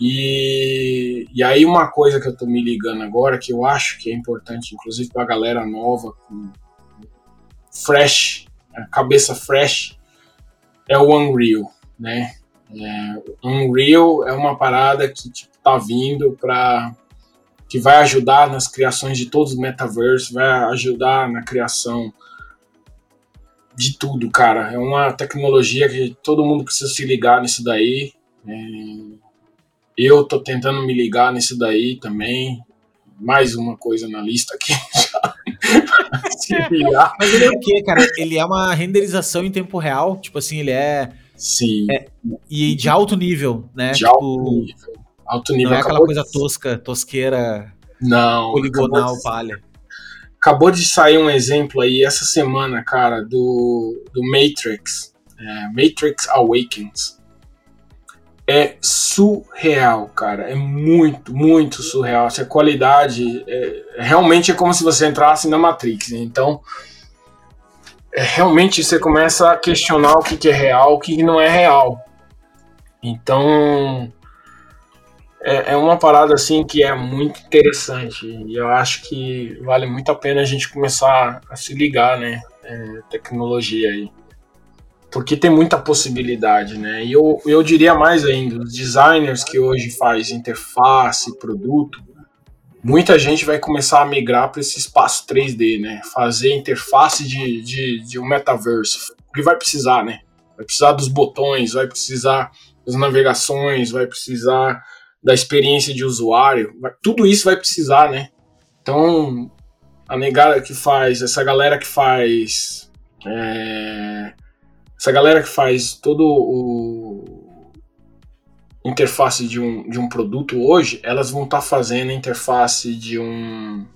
E, e aí uma coisa que eu tô me ligando agora, que eu acho que é importante, inclusive pra galera nova, com fresh, cabeça fresh, é o Unreal, né? É, Unreal é uma parada que tipo, tá vindo para que vai ajudar nas criações de todos os metaversos, vai ajudar na criação de tudo, cara. É uma tecnologia que todo mundo precisa se ligar nisso daí. É, eu tô tentando me ligar nisso daí também. Mais uma coisa na lista aqui. Mas ele é o quê, cara? Ele é uma renderização em tempo real? Tipo assim, ele é Sim. É, e de alto nível, né? De tipo, alto nível. Alto nível. Não é aquela coisa de... tosca, tosqueira, não, poligonal, de... palha. Acabou de sair um exemplo aí essa semana, cara, do, do Matrix. É, Matrix Awakens. É surreal, cara. É muito, muito surreal. Essa qualidade é, realmente é como se você entrasse na Matrix. Né? Então, realmente você começa a questionar o que, que é real, o que, que não é real. Então, é, é, uma parada assim que é muito interessante e eu acho que vale muito a pena a gente começar a se ligar, né? É, tecnologia aí. Porque tem muita possibilidade, né? E eu, eu diria mais ainda, os designers que hoje faz interface, produto, muita gente vai começar a migrar para esse espaço 3D, né? Fazer interface de, de, de um metaverso. Porque vai precisar, né? Vai precisar dos botões, vai precisar das navegações, vai precisar da experiência de usuário, tudo isso vai precisar, né? Então, a negada que faz, essa galera que faz. É, essa galera que faz todo o interface de um, de um produto hoje, elas vão estar tá fazendo a interface de um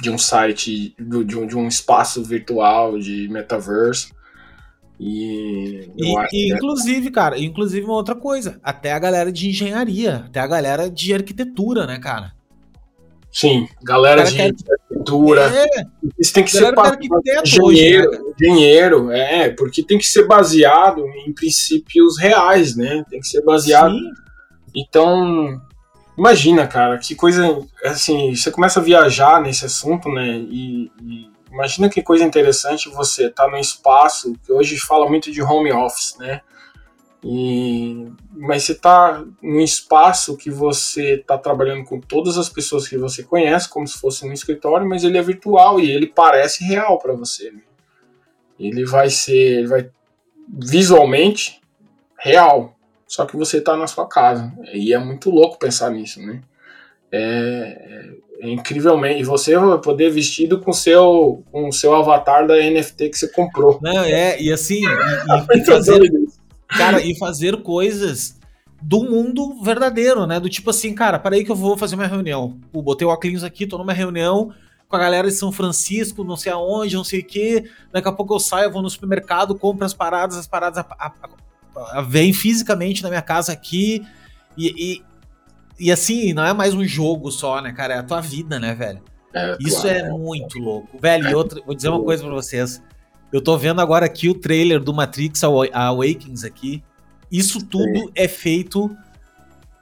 de um site, de um, de um espaço virtual de metaverse e, e, e inclusive, cara, inclusive uma outra coisa, até a galera de engenharia, até a galera de arquitetura, né, cara? Sim, galera de quer... É, isso tem que ser hoje, né, engenheiro, é, porque tem que ser baseado em princípios reais, né? Tem que ser baseado. Sim. Então, imagina, cara, que coisa, assim, você começa a viajar nesse assunto, né? E, e Imagina que coisa interessante você estar tá num espaço que hoje fala muito de home office, né? E, mas você está num espaço que você está trabalhando com todas as pessoas que você conhece, como se fosse um escritório, mas ele é virtual e ele parece real para você. Né? Ele vai ser, ele vai visualmente real, só que você está na sua casa. E é muito louco pensar nisso, né? É, é, incrivelmente. E você vai poder vestido com seu, com o seu avatar da NFT que você comprou. Não, é, e assim, e, e fazer, cara, e fazer coisas do mundo verdadeiro, né? Do tipo assim, cara, para aí que eu vou fazer uma reunião. Pô, botei o óculos aqui, tô numa reunião com a galera de São Francisco, não sei aonde, não sei o que. Daqui a pouco eu saio, vou no supermercado, compro as paradas, as paradas a, a, a, vêm fisicamente na minha casa aqui. E, e, e assim, não é mais um jogo só, né, cara? É a tua vida, né, velho? É, Isso claro, é, é muito louco. Velho, e outra, vou dizer uma coisa pra vocês. Eu tô vendo agora aqui o trailer do Matrix Awakens aqui. Isso tudo Sim. é feito.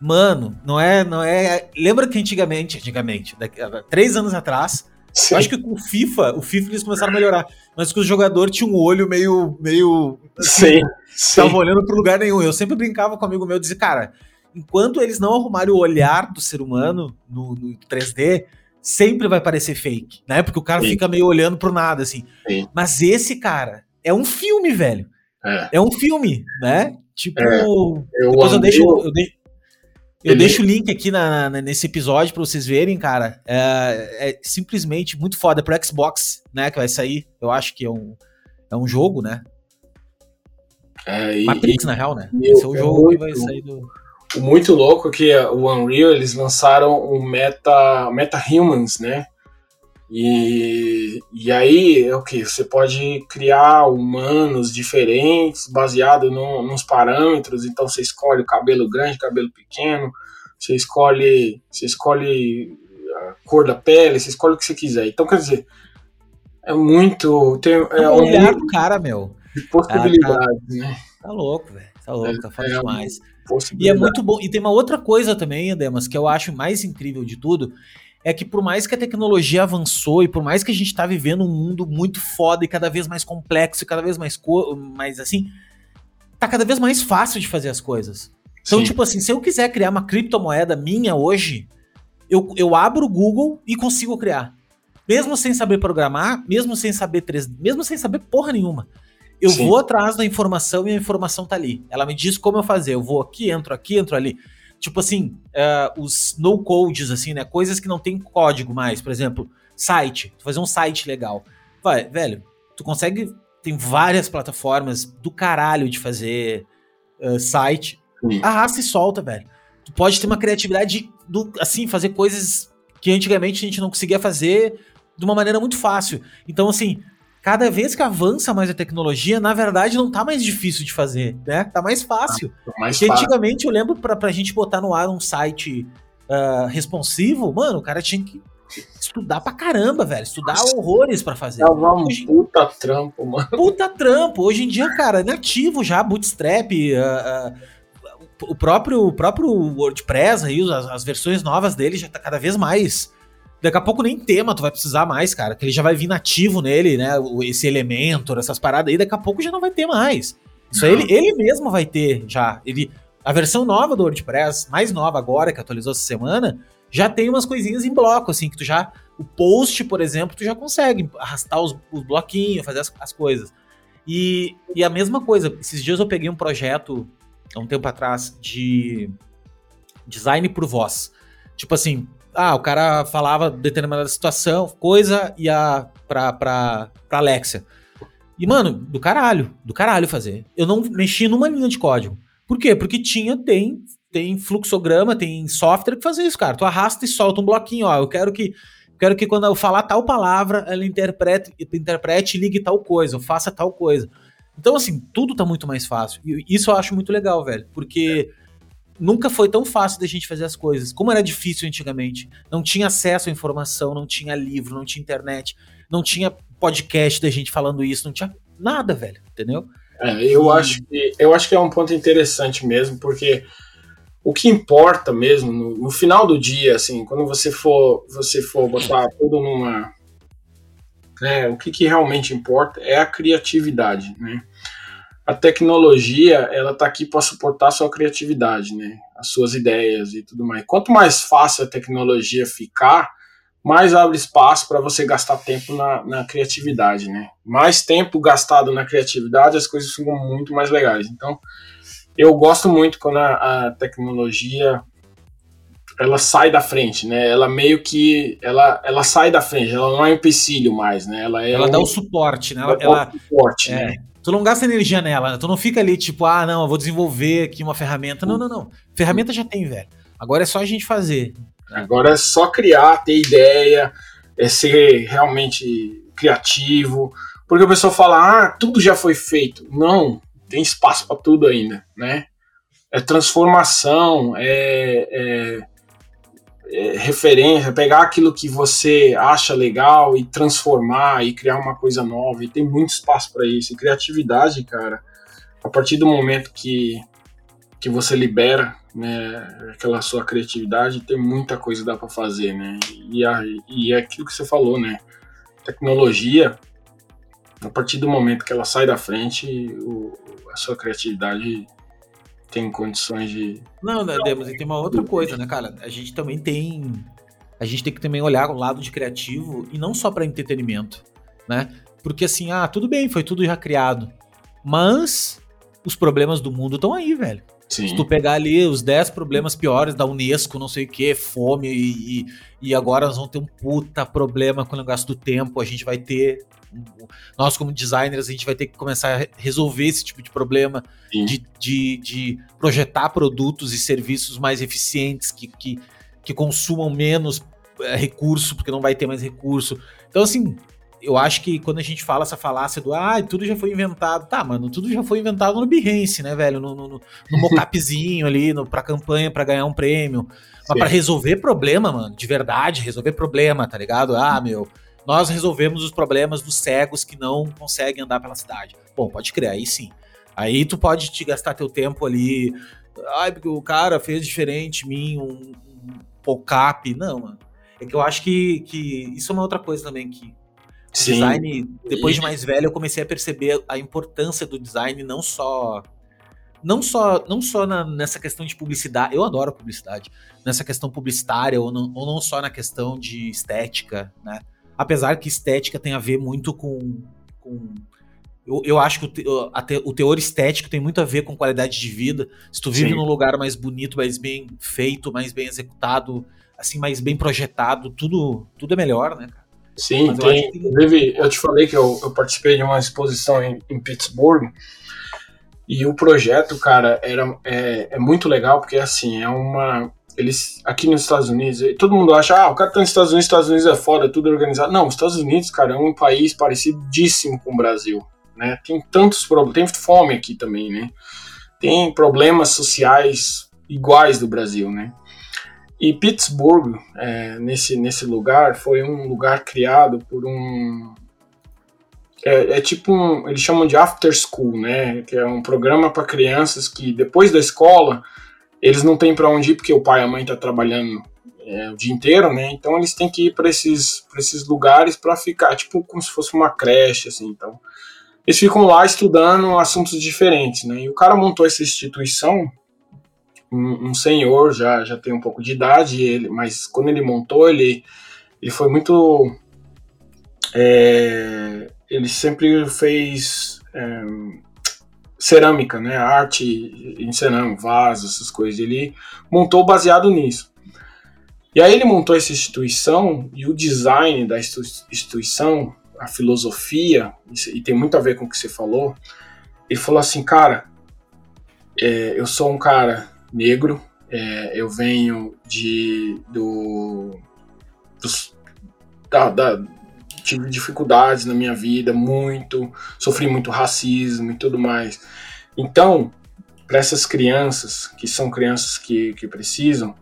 Mano, não é, não é. Lembra que antigamente, antigamente, daqui, três anos atrás, Sim. eu acho que com o FIFA, o FIFA eles começaram a melhorar. Mas que o jogador tinha um olho meio. meio assim, Sim. Tava olhando pro lugar nenhum. Eu sempre brincava com um amigo meu e dizia, cara, enquanto eles não arrumarem o olhar do ser humano no, no 3D, sempre vai parecer fake, né? Porque o cara Sim. fica meio olhando pro nada, assim. Sim. Mas esse cara é um filme, velho. É, é um filme, né? Tipo, é, eu depois eu deixo, eu, deixo, eu deixo o link aqui na, na, nesse episódio pra vocês verem, cara. É, é, simplesmente muito foda. Pro Xbox, né? Que vai sair. Eu acho que é um, é um jogo, né? É, Matrix, e, na real, né? Esse é o jogo que vai sair do. O muito louco é que o Unreal eles lançaram o Meta, Meta Humans, né? E, e aí é o que? Você pode criar humanos diferentes baseado no, nos parâmetros. Então você escolhe o cabelo grande, cabelo pequeno, você escolhe, você escolhe a cor da pele, você escolhe o que você quiser. Então quer dizer, é muito. Tem, é um olhar do cara, meu. De possibilidades, ah, tá, né? Tá louco, velho. Tá louco, é, tá foda é, demais. E é muito bom. E tem uma outra coisa também, Demas, que eu acho mais incrível de tudo, é que por mais que a tecnologia avançou e por mais que a gente tá vivendo um mundo muito foda e cada vez mais complexo e cada vez mais, mais assim, tá cada vez mais fácil de fazer as coisas. Então, Sim. tipo assim, se eu quiser criar uma criptomoeda minha hoje, eu, eu abro o Google e consigo criar. Mesmo sem saber programar, mesmo sem saber 3D, mesmo sem saber porra nenhuma. Eu Sim. vou atrás da informação e a informação tá ali. Ela me diz como eu fazer. Eu vou aqui, entro aqui, entro ali. Tipo assim, uh, os no codes, assim, né? Coisas que não tem código mais. Por exemplo, site. Fazer um site legal. Vai, velho, tu consegue. Tem várias plataformas do caralho de fazer uh, site. Sim. Arrasta e solta, velho. Tu pode ter uma criatividade do, assim, fazer coisas que antigamente a gente não conseguia fazer de uma maneira muito fácil. Então, assim, cada vez que avança mais a tecnologia, na verdade não tá mais difícil de fazer, né? Tá mais fácil. Ah, mais Porque fácil. antigamente eu lembro pra, pra gente botar no ar um site uh, responsivo, mano, o cara tinha que estudar pra caramba, velho. Estudar Nossa. horrores para fazer. É um Hoje, puta trampo, mano. Puta trampo. Hoje em dia, cara, é nativo já, Bootstrap, uh, uh, o próprio, o próprio WordPress aí, as, as versões novas dele já tá cada vez mais Daqui a pouco nem tema tu vai precisar mais, cara. Que ele já vai vir nativo nele, né? Esse elemento, essas paradas aí, daqui a pouco já não vai ter mais. Isso aí ele, ele mesmo vai ter já. Ele, a versão nova do WordPress, mais nova agora, que atualizou essa semana, já tem umas coisinhas em bloco, assim, que tu já. O post, por exemplo, tu já consegue arrastar os, os bloquinhos, fazer as, as coisas. E, e a mesma coisa, esses dias eu peguei um projeto, há um tempo atrás, de design por voz. Tipo assim, ah, o cara falava determinada situação, coisa, ia pra, pra, pra Alexia. E, mano, do caralho, do caralho fazer. Eu não mexi numa linha de código. Por quê? Porque tinha, tem, tem fluxograma, tem software que faz isso, cara. Tu arrasta e solta um bloquinho, ó. Eu quero que quero que quando eu falar tal palavra, ela interprete, interprete e ligue tal coisa, ou faça tal coisa. Então, assim, tudo tá muito mais fácil. E isso eu acho muito legal, velho. Porque nunca foi tão fácil da gente fazer as coisas. Como era difícil antigamente. Não tinha acesso à informação, não tinha livro, não tinha internet, não tinha podcast da gente falando isso, não tinha nada, velho, entendeu? É, eu, acho que, eu acho que é um ponto interessante mesmo, porque o que importa mesmo, no, no, final do dia, assim, quando você for, você for botar tudo numa. Né, o que, que realmente importa é a criatividade, né? A tecnologia ela está aqui para suportar a sua criatividade, né? As suas ideias e tudo mais. Quanto mais fácil a tecnologia ficar, mais abre espaço para você gastar tempo na, na, criatividade, né? Mais tempo gastado na criatividade, as coisas ficam muito mais legais. Então, eu gosto muito quando a, a tecnologia ela sai da frente, né? Ela meio que ela, ela sai da frente, ela não é um empecilho mais, né? Ela, é ela um, dá o suporte, né? Ela, ela dá o suporte, é, né? Tu não gasta energia nela, né? tu não fica ali tipo, ah, não, eu vou desenvolver aqui uma ferramenta. Não, não, não. Ferramenta já tem, velho. Agora é só a gente fazer. Agora é só criar, ter ideia, é ser realmente criativo. Porque o pessoal fala, ah, tudo já foi feito. Não, tem espaço para tudo ainda, né? É transformação, é, é é, referência, pegar aquilo que você acha legal e transformar e criar uma coisa nova. E tem muito espaço para isso. E criatividade, cara, a partir do momento que, que você libera né, aquela sua criatividade, tem muita coisa que dá para fazer, né? E, a, e é aquilo que você falou, né? Tecnologia, a partir do momento que ela sai da frente, o, a sua criatividade tem condições de. Não, né, Demos, e tem uma outra coisa, né, cara? A gente também tem. A gente tem que também olhar o lado de criativo e não só para entretenimento, né? Porque assim, ah, tudo bem, foi tudo já criado. Mas os problemas do mundo estão aí, velho. Sim. Se tu pegar ali os 10 problemas piores da Unesco, não sei o que, fome, e, e, e, agora nós vamos ter um puta problema com o negócio do tempo, a gente vai ter nós como designers, a gente vai ter que começar a resolver esse tipo de problema de, de, de, projetar produtos e serviços mais eficientes, que, que, que consumam menos é, recurso, porque não vai ter mais recurso. Então, assim, eu acho que quando a gente fala essa falácia do ah, tudo já foi inventado, tá, mano, tudo já foi inventado no Behance, né, velho? No, no, no, mockupzinho ali, no, pra campanha, para ganhar um prêmio. Mas para resolver problema, mano, de verdade, resolver problema, tá ligado? Ah, meu, nós resolvemos os problemas dos cegos que não conseguem andar pela cidade. Bom, pode crer, aí sim. Aí tu pode te gastar teu tempo ali. Ai, porque o cara fez diferente mim, um, um pop-up. Não, mano. É que eu acho que, que isso é uma outra coisa também que Sim. design, depois de mais velho, eu comecei a perceber a importância do design não só não só não só na, nessa questão de publicidade, eu adoro publicidade, nessa questão publicitária ou não, ou não só na questão de estética, né? Apesar que estética tem a ver muito com. com eu, eu acho que o, te, o teor estético tem muito a ver com qualidade de vida. Se tu vive Sim. num lugar mais bonito, mais bem feito, mais bem executado, assim, mais bem projetado, tudo, tudo é melhor, né, cara? Sim, tem, inclusive, eu te falei que eu, eu participei de uma exposição em, em Pittsburgh e o projeto, cara, era, é, é muito legal porque, assim, é uma, eles aqui nos Estados Unidos, todo mundo acha, ah, o cara tá nos Estados Unidos, Estados Unidos é foda, tudo organizado. Não, os Estados Unidos, cara, é um país parecidíssimo com o Brasil, né? Tem tantos problemas, tem fome aqui também, né? Tem problemas sociais iguais do Brasil, né? E Pittsburgh, é, nesse, nesse lugar, foi um lugar criado por um. É, é, tipo um. Eles chamam de after school, né? Que é um programa para crianças que depois da escola eles não têm para onde ir porque o pai e a mãe tá trabalhando é, o dia inteiro, né? Então eles têm que ir para esses, esses lugares para ficar, tipo, como se fosse uma creche, assim. Então eles ficam lá estudando assuntos diferentes, né? E o cara montou essa instituição um, um, senhor, já, já tem um pouco de idade, ele, mas quando ele montou, ele, ele foi muito. É, ele sempre fez é, cerâmica, né? Arte em cerâmica, vasos, essas coisas. Ele montou baseado nisso. E aí ele montou essa instituição e o design da instituição, a filosofia, e tem muito a ver com o que você falou. Ele falou assim, cara, é, eu sou um cara negro. É, eu venho de do dos, da, da, tive dificuldades na minha vida, muito, sofri muito racismo e tudo mais. Então, para essas crianças, que são crianças que, que precisam,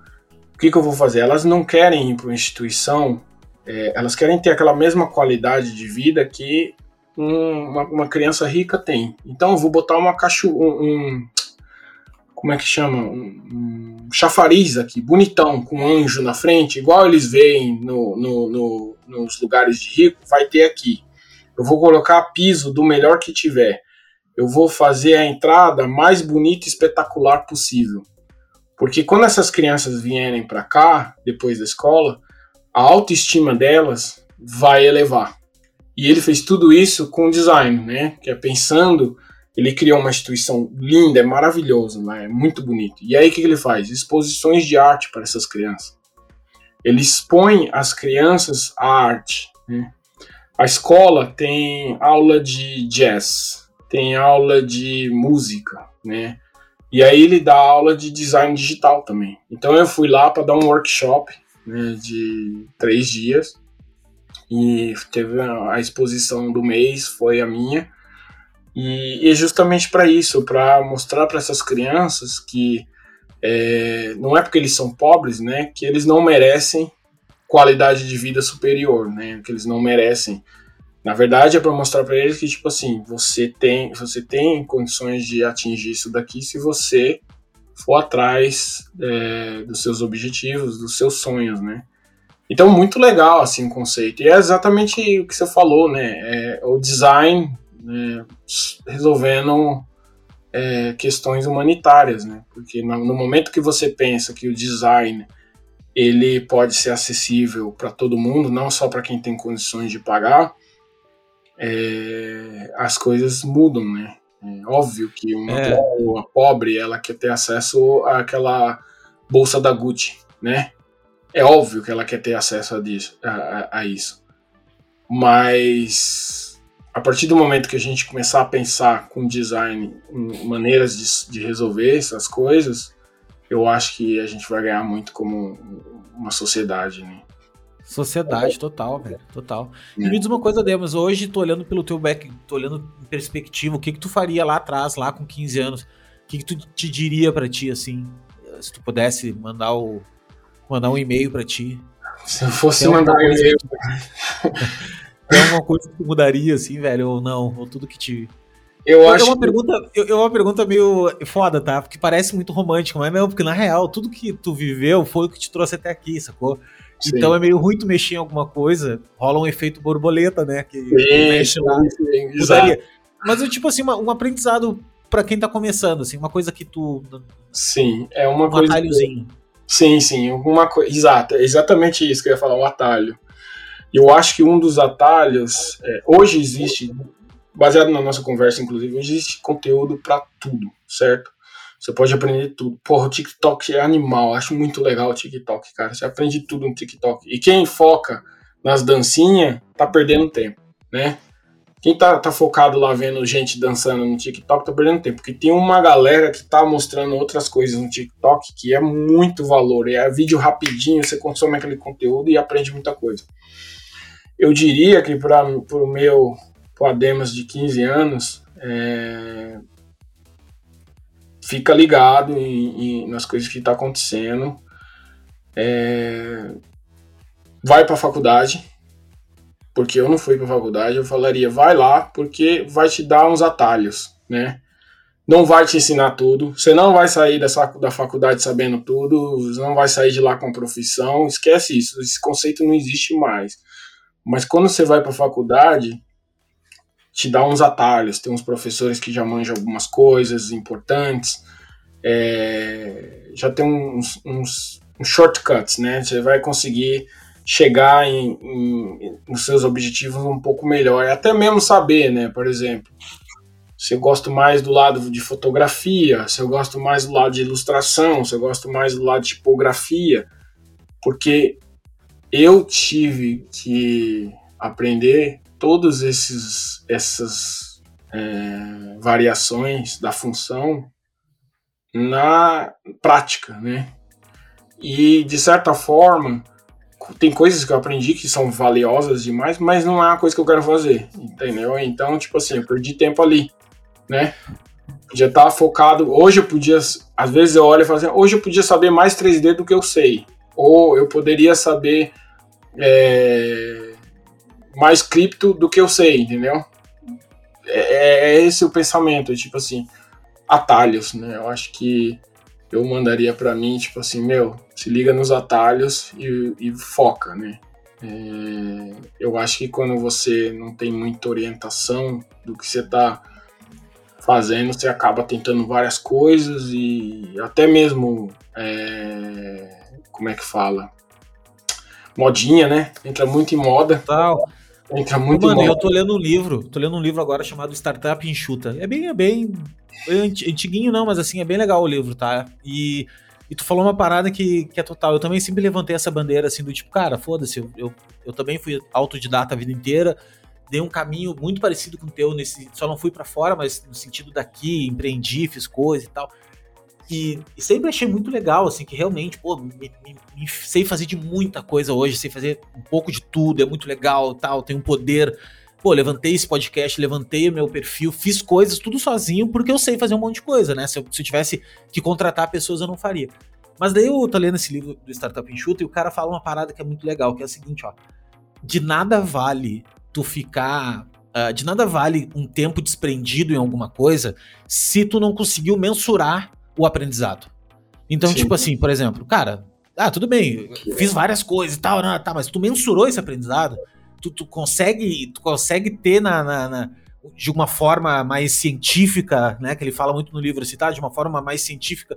o que, que eu vou fazer? Elas não querem ir para uma instituição, é, elas querem ter aquela mesma qualidade de vida que um, uma, uma, criança rica tem. Então, eu vou botar uma um, um como é que chama? Um, um chafariz aqui, bonitão, com um anjo na frente, igual eles veem no, no, no, nos lugares de rico, vai ter aqui. Eu vou colocar piso do melhor que tiver. Eu vou fazer a entrada mais bonita e espetacular possível. Porque quando essas crianças vierem para cá, depois da escola, a autoestima delas vai elevar. E ele fez tudo isso com design, né? Que é pensando ele criou uma instituição linda, é maravilhoso, né? é muito bonito. E aí o que ele faz? Exposições de arte para essas crianças. Ele expõe as crianças à arte. Né? A escola tem aula de jazz, tem aula de música, né? E aí ele dá aula de design digital também. Então eu fui lá para dar um workshop né, de três dias e teve a exposição do mês, foi a minha. E, e justamente para isso, para mostrar para essas crianças que é, não é porque eles são pobres, né, que eles não merecem qualidade de vida superior, né, que eles não merecem. Na verdade, é para mostrar para eles que tipo assim, você tem, você tem condições de atingir isso daqui se você for atrás é, dos seus objetivos, dos seus sonhos, né? Então, muito legal assim o conceito. E é exatamente o que você falou, né? É, o design né, resolvendo é, questões humanitárias, né? Porque no, no, momento que você pensa que o design ele pode ser acessível para todo mundo, não só para quem tem condições de pagar, é, as coisas mudam, né? É óbvio que uma é. pessoa pobre ela quer ter acesso àquela bolsa da Gucci, né? É óbvio que ela quer ter acesso a, disso, a, a, a isso. Mas a partir do momento que a gente começar a pensar com design em maneiras de, de resolver essas coisas, eu acho que a gente vai ganhar muito como uma sociedade, né? Sociedade, total, velho, total. É. E me diz uma coisa, Demos, hoje tô olhando pelo teu back, tô olhando em perspectiva, o que que tu faria lá atrás, lá com 15 anos? O que que tu te diria para ti, assim, se tu pudesse mandar o mandar um e-mail para ti? Se eu fosse mandar um e-mail... Tem alguma coisa que mudaria, assim, velho, ou não? Ou tudo que te. Eu é acho. uma, pergunta, é uma pergunta meio foda, tá? Porque parece muito romântico, mas não, porque na real, tudo que tu viveu foi o que te trouxe até aqui, sacou? Sim. Então é meio ruim tu mexer em alguma coisa, rola um efeito borboleta, né? Que sim, mexe lá, sim, mudaria. Mas é tipo assim, uma, um aprendizado para quem tá começando, assim, uma coisa que tu. Sim, é uma um coisa. Atalhozinho. Que... Sim, sim, alguma coisa. Exato, é exatamente isso que eu ia falar, um atalho. Eu acho que um dos atalhos, é, hoje existe, baseado na nossa conversa, inclusive, existe conteúdo para tudo, certo? Você pode aprender tudo. Porra, o TikTok é animal, acho muito legal o TikTok, cara. Você aprende tudo no TikTok. E quem foca nas dancinhas tá perdendo tempo, né? Quem tá, tá focado lá vendo gente dançando no TikTok tá perdendo tempo, porque tem uma galera que tá mostrando outras coisas no TikTok que é muito valor. É vídeo rapidinho, você consome aquele conteúdo e aprende muita coisa. Eu diria que para o meu Podemas de 15 anos, é, fica ligado em, em, nas coisas que está acontecendo. é, vai para a faculdade, porque eu não fui para a faculdade, eu falaria, vai lá, porque vai te dar uns atalhos, né? Não vai te ensinar tudo, você não vai sair dessa, da faculdade sabendo tudo, você não vai sair de lá com profissão, esquece isso, esse conceito não existe mais. Mas quando você vai para a faculdade, te dá uns atalhos, tem uns professores que já manjam algumas coisas importantes, é, já tem uns, uns, uns, shortcuts, né? Você vai conseguir chegar em, em, nos seus objetivos um pouco melhor, e até mesmo saber, né? Por exemplo, se eu gosto mais do lado de fotografia, se eu gosto mais do lado de ilustração, se eu gosto mais do lado de tipografia, porque eu tive que aprender todas esses, essas é, variações da função na prática, né? E de certa forma, tem coisas que eu aprendi que são valiosas demais, mas não é uma coisa que eu quero fazer, entendeu? Então, tipo assim, eu perdi tempo ali, né? Podia estar focado. Hoje eu podia, às vezes eu olho e falo assim, hoje eu podia saber mais 3D do que eu sei, ou eu poderia saber é, mais cripto do que eu sei, entendeu? É, é esse o pensamento, tipo assim, atalhos, né? Eu acho que eu mandaria para mim, tipo assim, meu, se liga nos atalhos e, e foca, né? É, eu acho que quando você não tem muita orientação do que você está fazendo, você acaba tentando várias coisas e até mesmo, é, como é que fala? Modinha, né? Entra muito em moda. Total. Entra muito Mano, eu tô lendo um livro, tô lendo um livro agora chamado Startup Enxuta. É bem, é bem, é antiguinho não, mas assim, é bem legal o livro, tá? E, e tu falou uma parada que, que é total. Eu também sempre levantei essa bandeira assim do tipo, cara, foda-se, eu, eu, eu, também fui autodidata a vida inteira, dei um caminho muito parecido com o teu, nesse, só não fui para fora, mas no sentido daqui, empreendi, fiz coisa e tal. E, e, sempre achei muito legal, assim, que realmente, pô, me, me, me, sei fazer de muita coisa hoje, sei fazer um pouco de tudo, é muito legal tal, tenho um poder. Pô, levantei esse podcast, levantei o meu perfil, fiz coisas tudo sozinho, porque eu sei fazer um monte de coisa, né? Se eu, se eu tivesse que contratar pessoas, eu não faria. Mas daí eu tô lendo esse livro do Startup Enxuta e o cara fala uma parada que é muito legal, que é o seguinte, ó. De nada vale tu ficar Uh, de nada vale um tempo desprendido em alguma coisa se tu não conseguiu mensurar o aprendizado. Então, Sim. tipo assim, por exemplo, cara, ah, tudo bem, fiz várias coisas e tal, não, tá, mas tu mensurou esse aprendizado? Tu, tu consegue, tu consegue ter na, na, na, de uma forma mais científica, né, que ele fala muito no livro, tá, de uma forma mais científica,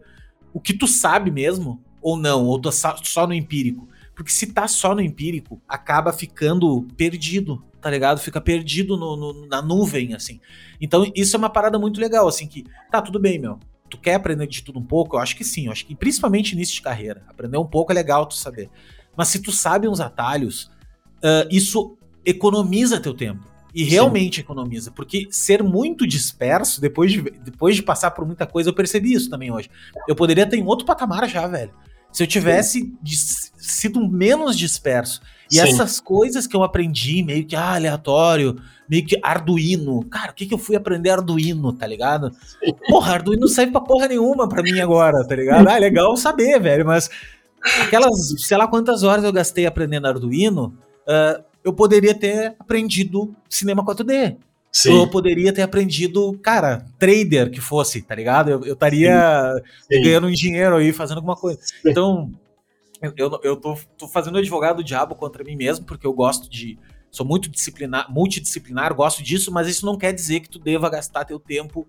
o que tu sabe mesmo, ou não, ou tu só no empírico. Porque se tá só no empírico, acaba ficando perdido, tá ligado? Fica perdido no, no, na nuvem, assim. Então, isso é uma parada muito legal, assim, que, tá, tudo bem, meu tu quer aprender de tudo um pouco? Eu acho que sim, eu acho que principalmente início de carreira. Aprender um pouco é legal tu saber. Mas se tu sabe uns atalhos, uh, isso economiza teu tempo. E realmente sim. economiza. Porque ser muito disperso, depois de, depois de passar por muita coisa, eu percebi isso também hoje. Eu poderia ter em outro patamar já, velho. Se eu tivesse sido menos disperso. E Sim. essas coisas que eu aprendi, meio que ah, aleatório, meio que Arduino. Cara, o que, que eu fui aprender Arduino, tá ligado? Porra, Arduino não serve pra porra nenhuma pra mim agora, tá ligado? Ah, é legal saber, velho, mas aquelas, sei lá quantas horas eu gastei aprendendo Arduino, uh, eu poderia ter aprendido cinema 4D. Sim. Eu poderia ter aprendido, cara, trader que fosse, tá ligado? Eu estaria ganhando um dinheiro aí, fazendo alguma coisa. Então, eu, eu tô, tô fazendo advogado do diabo contra mim mesmo, porque eu gosto de. Sou muito disciplinar, multidisciplinar, gosto disso, mas isso não quer dizer que tu deva gastar teu tempo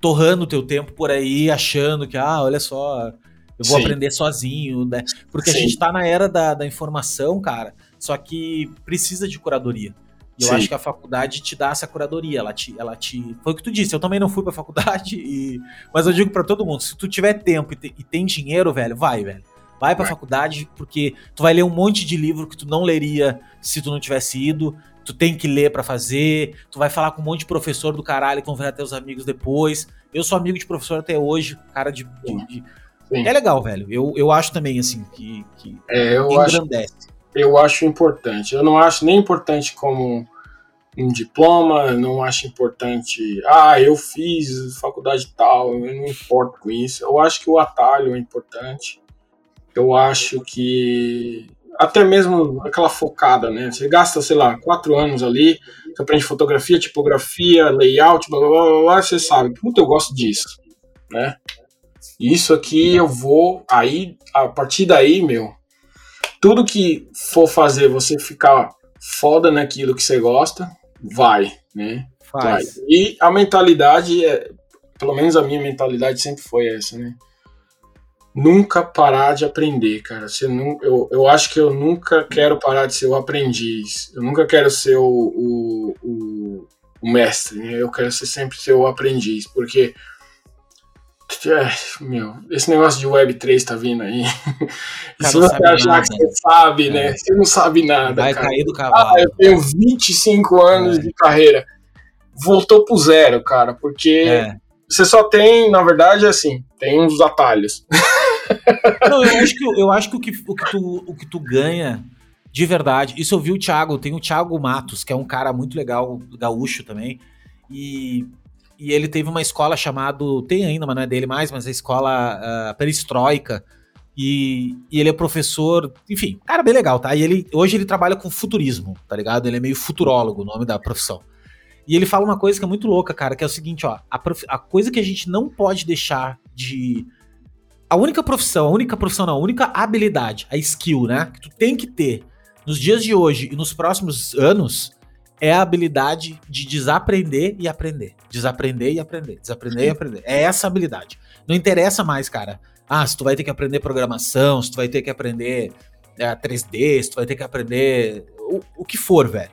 torrando teu tempo por aí, achando que, ah, olha só, eu vou Sim. aprender sozinho, né? Porque Sim. a gente tá na era da, da informação, cara, só que precisa de curadoria. E eu Sim. acho que a faculdade te dá essa curadoria, ela te, ela te. Foi o que tu disse, eu também não fui pra faculdade, e... mas eu digo para todo mundo: se tu tiver tempo e, te, e tem dinheiro, velho, vai, velho. Vai pra faculdade, porque tu vai ler um monte de livro que tu não leria se tu não tivesse ido. Tu tem que ler para fazer. Tu vai falar com um monte de professor do caralho que vão virar teus amigos depois. Eu sou amigo de professor até hoje, cara de. de, de... É legal, velho. Eu, eu acho também, assim, que, que é, eu engrandece. Acho, eu acho importante. Eu não acho nem importante como um diploma, não acho importante, ah, eu fiz faculdade tal, eu não importo com isso. Eu acho que o atalho é importante eu acho que até mesmo aquela focada, né? Você gasta, sei lá, quatro anos ali, você aprende fotografia, tipografia, layout, blá blá blá, blá você sabe, puta, eu gosto disso, né? Isso aqui eu vou, aí, a partir daí, meu, tudo que for fazer você ficar foda naquilo que você gosta, vai, né? Faz. Vai. E a mentalidade, é, pelo menos a minha mentalidade sempre foi essa, né? Nunca parar de aprender, cara. Você não, eu, eu acho que eu nunca quero parar de ser o aprendiz. Eu nunca quero ser o, o, o, o mestre, né? Eu quero ser sempre ser o aprendiz, porque é, meu, esse negócio de Web3 tá vindo aí. se você achar nada. que você sabe, né? é. né? Você não sabe nada. Vai cara. cair do cavalo. Ah, eu tenho 25 anos é. de carreira. Voltou pro zero, cara, porque é. você só tem, na verdade, assim, tem uns atalhos. Não, eu acho que, eu acho que, o, que o, que tu, o que tu ganha de verdade. Isso eu vi o Thiago, tem o Thiago Matos, que é um cara muito legal, gaúcho também. E, e ele teve uma escola chamada. Tem ainda, mas não é dele mais, mas a escola uh, Perestroika. E, e, ele é professor, enfim, cara bem legal, tá? E ele hoje ele trabalha com futurismo, tá ligado? Ele é meio futurólogo, o nome da profissão. E ele fala uma coisa que é muito louca, cara, que é o seguinte, ó, a, prof, a coisa que a gente não pode deixar de a única profissão, a única profissão não, a única habilidade, a skill, né, que tu tem que ter nos dias de hoje e nos próximos anos é a habilidade de desaprender e aprender. Desaprender e aprender, desaprender e aprender. É essa habilidade. Não interessa mais, cara. Ah, se tu vai ter que aprender programação, se tu vai ter que aprender é, 3D, se tu vai ter que aprender o, o que for, velho.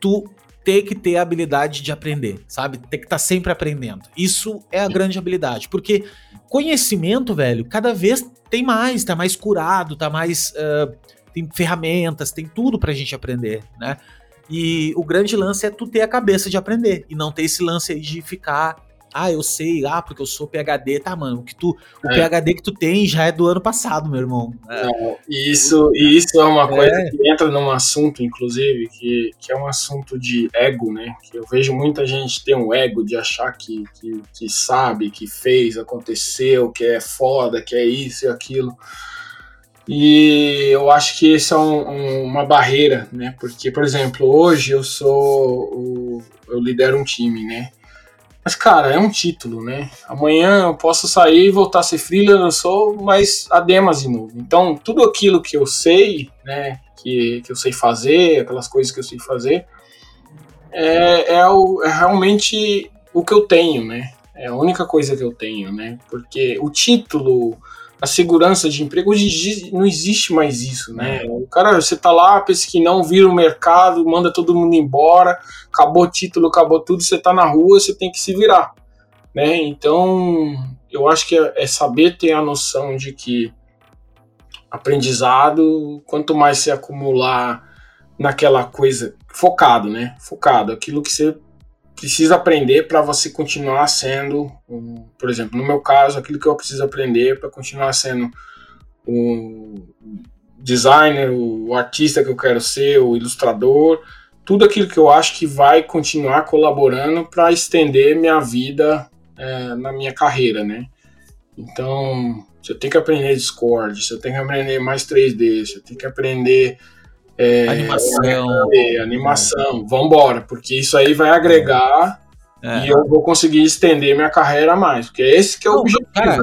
Tu tem que ter a habilidade de aprender, sabe? Tem que estar tá sempre aprendendo. Isso é a grande habilidade, porque conhecimento, velho, cada vez tem mais, tá mais curado, tá mais. Uh, tem ferramentas, tem tudo pra gente aprender, né? E o grande lance é tu ter a cabeça de aprender e não ter esse lance aí de ficar ah, eu sei, ah, porque eu sou PHD, tá, mano? O, que tu, o é. PHD que tu tem já é do ano passado, meu irmão. É. Não, isso, isso é uma coisa é. que entra num assunto, inclusive, que, que é um assunto de ego, né? Que eu vejo muita gente ter um ego de achar que, que, que sabe, que fez, aconteceu, que é foda, que é isso e aquilo. E eu acho que isso é um, um, uma barreira, né? Porque, por exemplo, hoje eu sou. O, eu lidero um time, né? Mas, cara, é um título, né? Amanhã eu posso sair e voltar a ser freelancer, sou mais ademas de novo. Então, tudo aquilo que eu sei, né, que, que eu sei fazer, aquelas coisas que eu sei fazer, é, é, o, é realmente o que eu tenho, né? É a única coisa que eu tenho, né? Porque o título, a segurança de emprego, hoje não existe mais isso, né? É. O cara, você tá lá, pensa que não vira o mercado, manda todo mundo embora, acabou o título, acabou tudo, você tá na rua, você tem que se virar, né? Então, eu acho que é, é saber ter a noção de que aprendizado, quanto mais você acumular naquela coisa focado, né? Focado, aquilo que você precisa aprender para você continuar sendo, um, por exemplo, no meu caso, aquilo que eu preciso aprender para continuar sendo o designer, o artista que eu quero ser, o ilustrador, tudo aquilo que eu acho que vai continuar colaborando para estender minha vida é, na minha carreira, né? Então, você tem que aprender Discord, você tem que aprender mais 3D, você tem que aprender é, animação. É, animação. Vambora, porque isso aí vai agregar é. e eu vou conseguir estender minha carreira mais. Porque esse que é o Não, objetivo. Cara,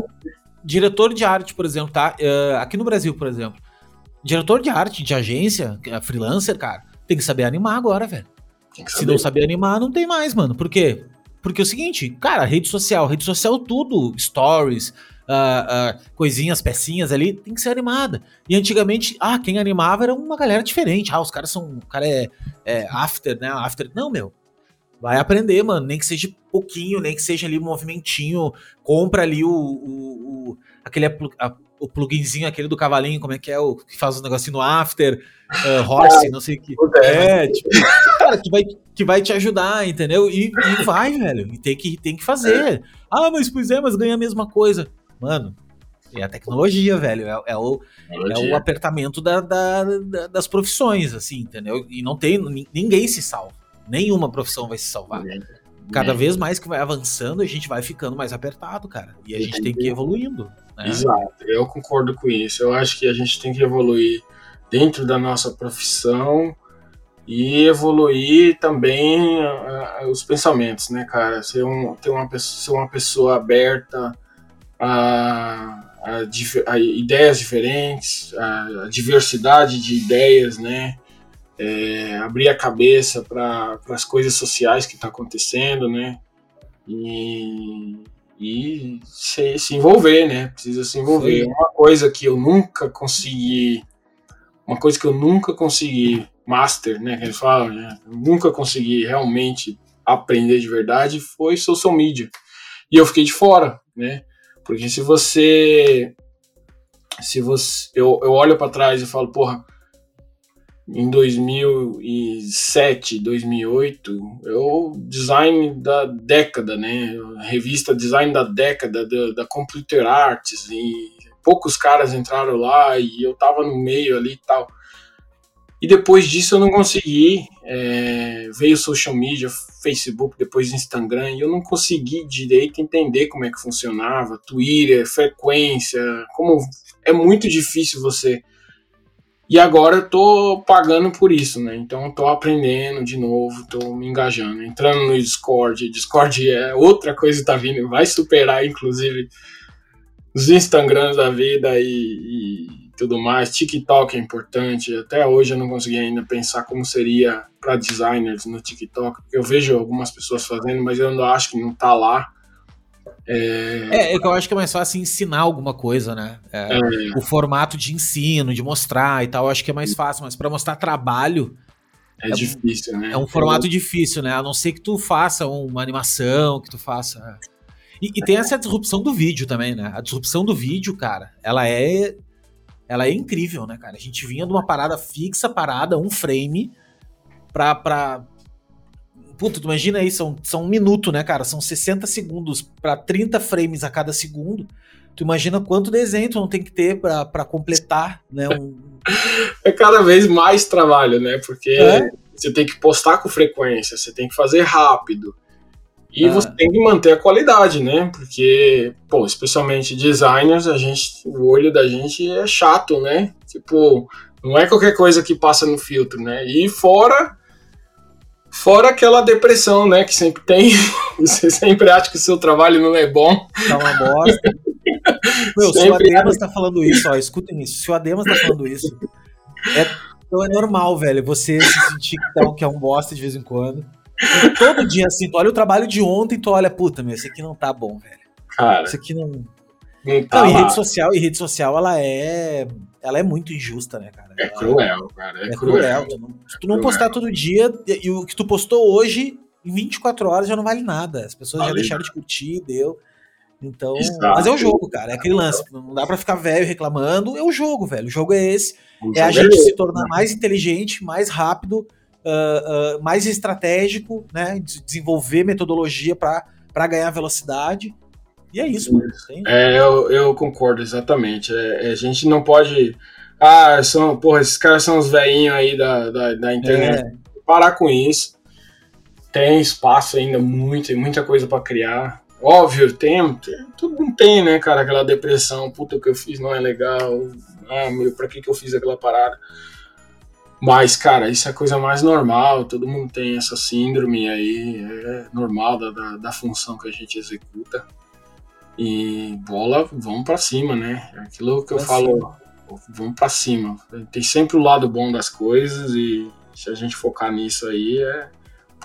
diretor de arte, por exemplo, tá? Uh, aqui no Brasil, por exemplo. Diretor de arte de agência, é freelancer, cara, tem que saber animar agora, velho. Se não saber animar, não tem mais, mano. Por quê? Porque é o seguinte, cara, rede social, rede social tudo, stories, uh, uh, coisinhas, pecinhas ali, tem que ser animada. E antigamente, ah, quem animava era uma galera diferente. Ah, os caras são. O cara é, é after, né? After. Não, meu. Vai aprender, mano. Nem que seja pouquinho, nem que seja ali um movimentinho. Compra ali o. o, o aquele a, o pluginzinho aquele do cavalinho, como é que é o que faz o negocinho no after, uh, horse, não sei o que. É, tipo, cara, que vai, que vai te ajudar, entendeu? E, e vai, velho. E tem que, tem que fazer. Ah, mas pois é, mas ganha a mesma coisa. Mano, é a tecnologia, velho. É, é o, é o apertamento da, da, da, das profissões, assim, entendeu? E não tem. Ninguém se salva. Nenhuma profissão vai se salvar. Cada vez mais que vai avançando, a gente vai ficando mais apertado, cara. E a gente tem que ir evoluindo. Né? Exato, eu concordo com isso. Eu acho que a gente tem que evoluir dentro da nossa profissão e evoluir também uh, os pensamentos, né, cara? Ser, um, ter uma, ser uma pessoa aberta a, a, a ideias diferentes, a, diversidade de ideias, né? É, abrir a cabeça para as coisas sociais que está acontecendo, né? E, e se, se, envolver, né? Precisa se envolver. Sim. Uma coisa que eu nunca consegui, uma coisa que eu nunca consegui master, né? Que eles falam, né? nunca consegui realmente aprender de verdade foi social media. E eu fiquei de fora, né? Porque se você. Se você. Eu, eu olho para trás e falo, porra, em 2007, 2008, eu design da década, né? Revista Design da década da, da Computer Arts e poucos caras entraram lá e eu tava no meio ali e tal. E depois disso eu não consegui. É, veio social media, Facebook, depois Instagram, e eu não consegui direito entender como é que funcionava, Twitter, frequência, como é muito difícil você. E agora eu tô pagando por isso, né? Então eu tô aprendendo de novo, tô me engajando, entrando no Discord. Discord é outra coisa que tá vindo, vai superar inclusive os Instagrams da vida e, e tudo mais. TikTok é importante. Até hoje eu não consegui ainda pensar como seria para designers no TikTok. Eu vejo algumas pessoas fazendo, mas eu ainda acho que não está lá. É... é, é eu acho que é mais fácil ensinar alguma coisa, né? É, é. O formato de ensino, de mostrar e tal, eu acho que é mais fácil, mas para mostrar trabalho. É, é difícil, né? É um formato difícil, né? A não ser que tu faça uma animação, que tu faça. E, e, tem essa disrupção do vídeo também, né? A disrupção do vídeo, cara, ela é ela é incrível, né, cara? A gente vinha de uma parada fixa, parada, um frame, pra. pra... Puta, tu imagina aí, são, são um minuto, né, cara? São 60 segundos para 30 frames a cada segundo. Tu imagina quanto desenho tu não tem que ter para completar, né? Um... É cada vez mais trabalho, né? Porque é? você tem que postar com frequência, você tem que fazer rápido. E ah. você tem que manter a qualidade, né? Porque, pô, especialmente designers, a gente, o olho da gente é chato, né? Tipo, não é qualquer coisa que passa no filtro, né? E fora fora aquela depressão, né, que sempre tem. Você sempre acha que o seu trabalho não é bom. Tá uma bosta. Meu, se o Ademas tá falando isso, ó, escutem isso. Se o Ademas tá falando isso, é, então é normal, velho, você se sentir que, tá, que é um bosta de vez em quando. Todo dia, assim, tu olha o trabalho de ontem, tu olha, puta, meu, esse aqui não tá bom, velho. Cara. Isso aqui não. Não, tá não, e rede social, e rede social, ela é. Ela é muito injusta, né, cara? É cruel, cara. É, é cruel. cruel. Tu não, se tu não postar todo dia, e, e, o que tu postou hoje, em 24 horas já não vale nada. As pessoas vale. já deixaram de curtir, deu. Então. Exato. Mas é o jogo, cara. É aquele lance. Não dá pra ficar velho reclamando. É o jogo, velho. O jogo é esse. O é a gente é se tornar mais inteligente, mais rápido uh, uh, mais estratégico, né? Desenvolver metodologia para ganhar velocidade. E é isso. É, eu, eu concordo, exatamente. É, é, a gente não pode. Ah, são, porra, esses caras são os velhinhos aí da, da, da internet. É. Parar com isso. Tem espaço ainda muito, muita coisa para criar. Óbvio, tem, tem, todo mundo tem, né, cara, aquela depressão, puta, o que eu fiz não é legal, ah, meu, pra que que eu fiz aquela parada? Mas, cara, isso é a coisa mais normal, todo mundo tem essa síndrome aí, é normal da, da, da função que a gente executa. E bola, vamos para cima, né? É aquilo que eu pra falo, cima. vamos para cima. Tem sempre o lado bom das coisas e se a gente focar nisso aí é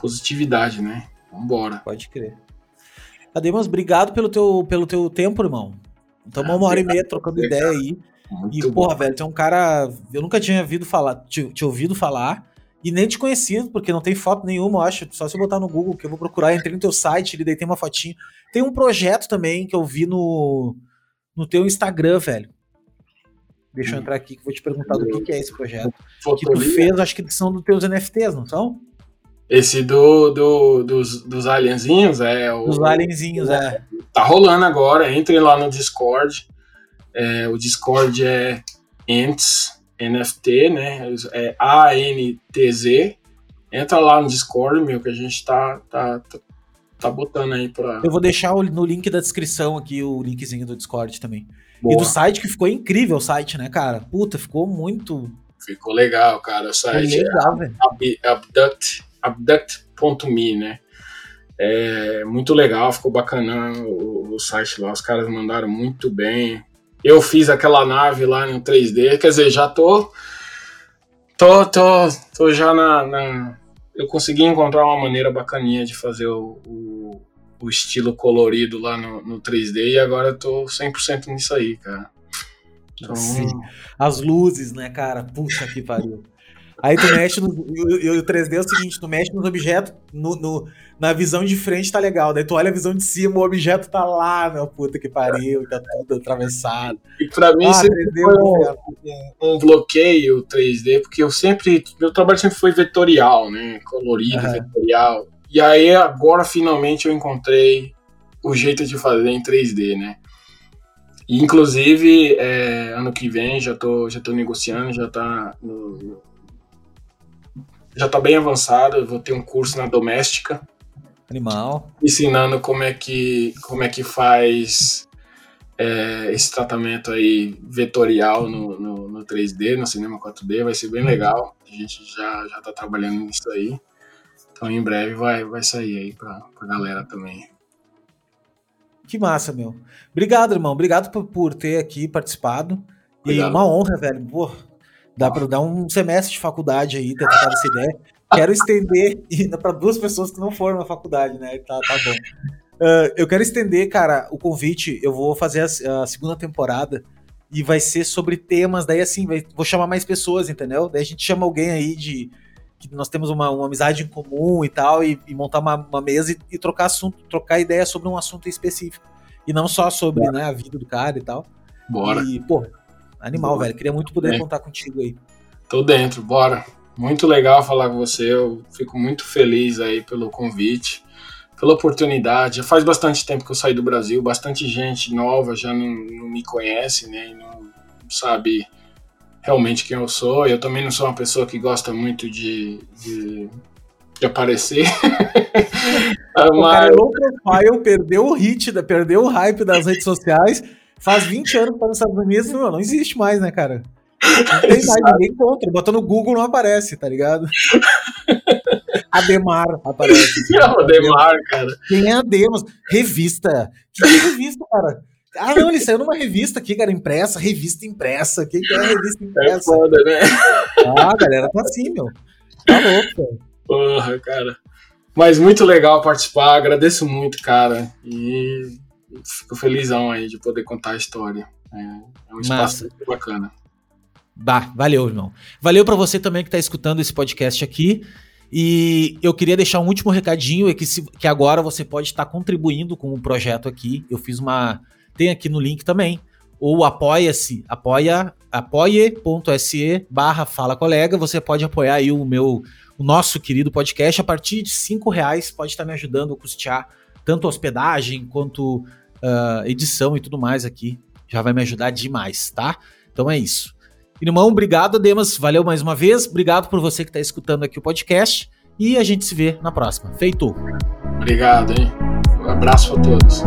positividade, né? Vambora. Pode crer. Ademais, obrigado pelo teu, pelo teu tempo, irmão. Estamos ah, uma hora e meia trocando ideia aí. Muito e, porra, bom. velho, tem um cara. Eu nunca tinha ouvido falar, te, te, ouvido falar e nem te conhecido, porque não tem foto nenhuma, eu acho. Só se eu botar no Google, que eu vou procurar. Entrei no teu site, ele daí tem uma fotinha. Tem um projeto também que eu vi no, no teu Instagram, velho. Deixa eu hum. entrar aqui que vou te perguntar do que, que é esse projeto. Fotolia. Que tu fez, acho que são dos teus NFTs, não são? Esse do, do dos, dos alienzinhos é o. Dos alienzinhos, é. Tá rolando agora, entrem lá no Discord. É, o Discord é Ants NFT, né? É A-N-T-Z. Entra lá no Discord, meu, que a gente tá, tá, tá, tá botando aí pra. Eu vou deixar no link da descrição aqui o linkzinho do Discord também. Boa. E do site que ficou incrível o site, né, cara? Puta, ficou muito. Ficou legal, cara. O site legal, é abduct, abduct.me, né? É muito legal, ficou bacana o, o, site lá. Os caras mandaram muito bem. Eu fiz aquela nave lá no 3D, quer dizer, já tô. Tô, tô, tô já na, na eu consegui encontrar uma maneira bacaninha de fazer o, o, o estilo colorido lá no, no 3D e agora eu tô 100% nisso aí, cara. Então... Sim. As luzes, né, cara? Puxa que pariu. Aí tu mexe no. E o 3D é o seguinte: tu mexe nos objetos, no, no, na visão de frente tá legal. Daí tu olha a visão de cima, o objeto tá lá, meu puta que pariu, tá tudo atravessado. E pra mim ah, sempre 3D foi um, um, bloqueio 3D, porque eu sempre. Meu trabalho sempre foi vetorial, né? Colorido, uhum. vetorial. E aí agora finalmente eu encontrei o jeito de fazer em 3D, né? E, inclusive, é, ano que vem já tô, já tô negociando, já tá no, já está bem avançado. Eu vou ter um curso na doméstica. Animal. Ensinando como é que, como é que faz é, esse tratamento aí vetorial no, no, no, 3D, no cinema 4D. Vai ser bem legal. A gente já, já tá trabalhando nisso aí. Então em breve vai, vai sair aí para a galera também. Que massa, meu. Obrigado, irmão. Obrigado por, por ter aqui participado. Obrigado. E uma honra, velho. Pô, Dá para dar um semestre de faculdade aí, ter tentado essa ideia. Quero estender para duas pessoas que não foram na faculdade, né? Tá, tá bom. Uh, eu quero estender, cara, o convite. Eu vou fazer a, a, segunda temporada e vai ser sobre temas. Daí, assim, vai, vou chamar mais pessoas, entendeu? Daí a gente chama alguém aí de. que nós temos uma, uma amizade em comum e tal, e, e montar uma, uma mesa e, e, trocar assunto, trocar ideia sobre um assunto específico. E não só sobre né, a vida do cara e tal. Bora. E, pô, Animal, Boa. velho. Queria muito poder é. contar contigo aí. Tô dentro, bora. Muito legal falar com você. Eu fico muito feliz aí pelo convite, pela oportunidade. Já faz bastante tempo que eu saí do Brasil, bastante gente nova já não, não me conhece, né? Não sabe realmente quem eu sou. Eu também não sou uma pessoa que gosta muito de, de, de aparecer. o Mas... cara low profile, perdeu o hit, perdeu o hype das redes sociais Faz 20 anos que tá nos Estados Unidos, não, não existe mais, né, cara? Não tem mais, ninguém encontra. Bota no Google não aparece, tá ligado? Ademar aparece. Quem é Ademar, cara? Quem é Ademos? Revista. Que, que revista, cara? Ah, não, ele saiu numa revista aqui, cara, impressa, revista impressa. Quem que é revista é impressa? É foda, né? Ah, galera, tá assim, meu. Tá louco, Porra, cara. Mas muito legal participar, agradeço muito, cara. E fico felizão aí de poder contar a história. É, é um espaço muito bacana. Bah, valeu, irmão. Valeu para você também que está escutando esse podcast aqui. E eu queria deixar um último recadinho, é que, se, que agora você pode estar contribuindo com o projeto aqui. Eu fiz uma. Tem aqui no link também. Ou apoia-se, apoia, apoie.se barra Fala Colega. Você pode apoiar aí o meu, o nosso querido podcast. A partir de cinco reais pode estar me ajudando a custear tanto hospedagem quanto uh, edição e tudo mais aqui. Já vai me ajudar demais, tá? Então é isso. Irmão, obrigado, Demas. Valeu mais uma vez. Obrigado por você que está escutando aqui o podcast. E a gente se vê na próxima. Feito. Obrigado, hein? Um abraço a todos.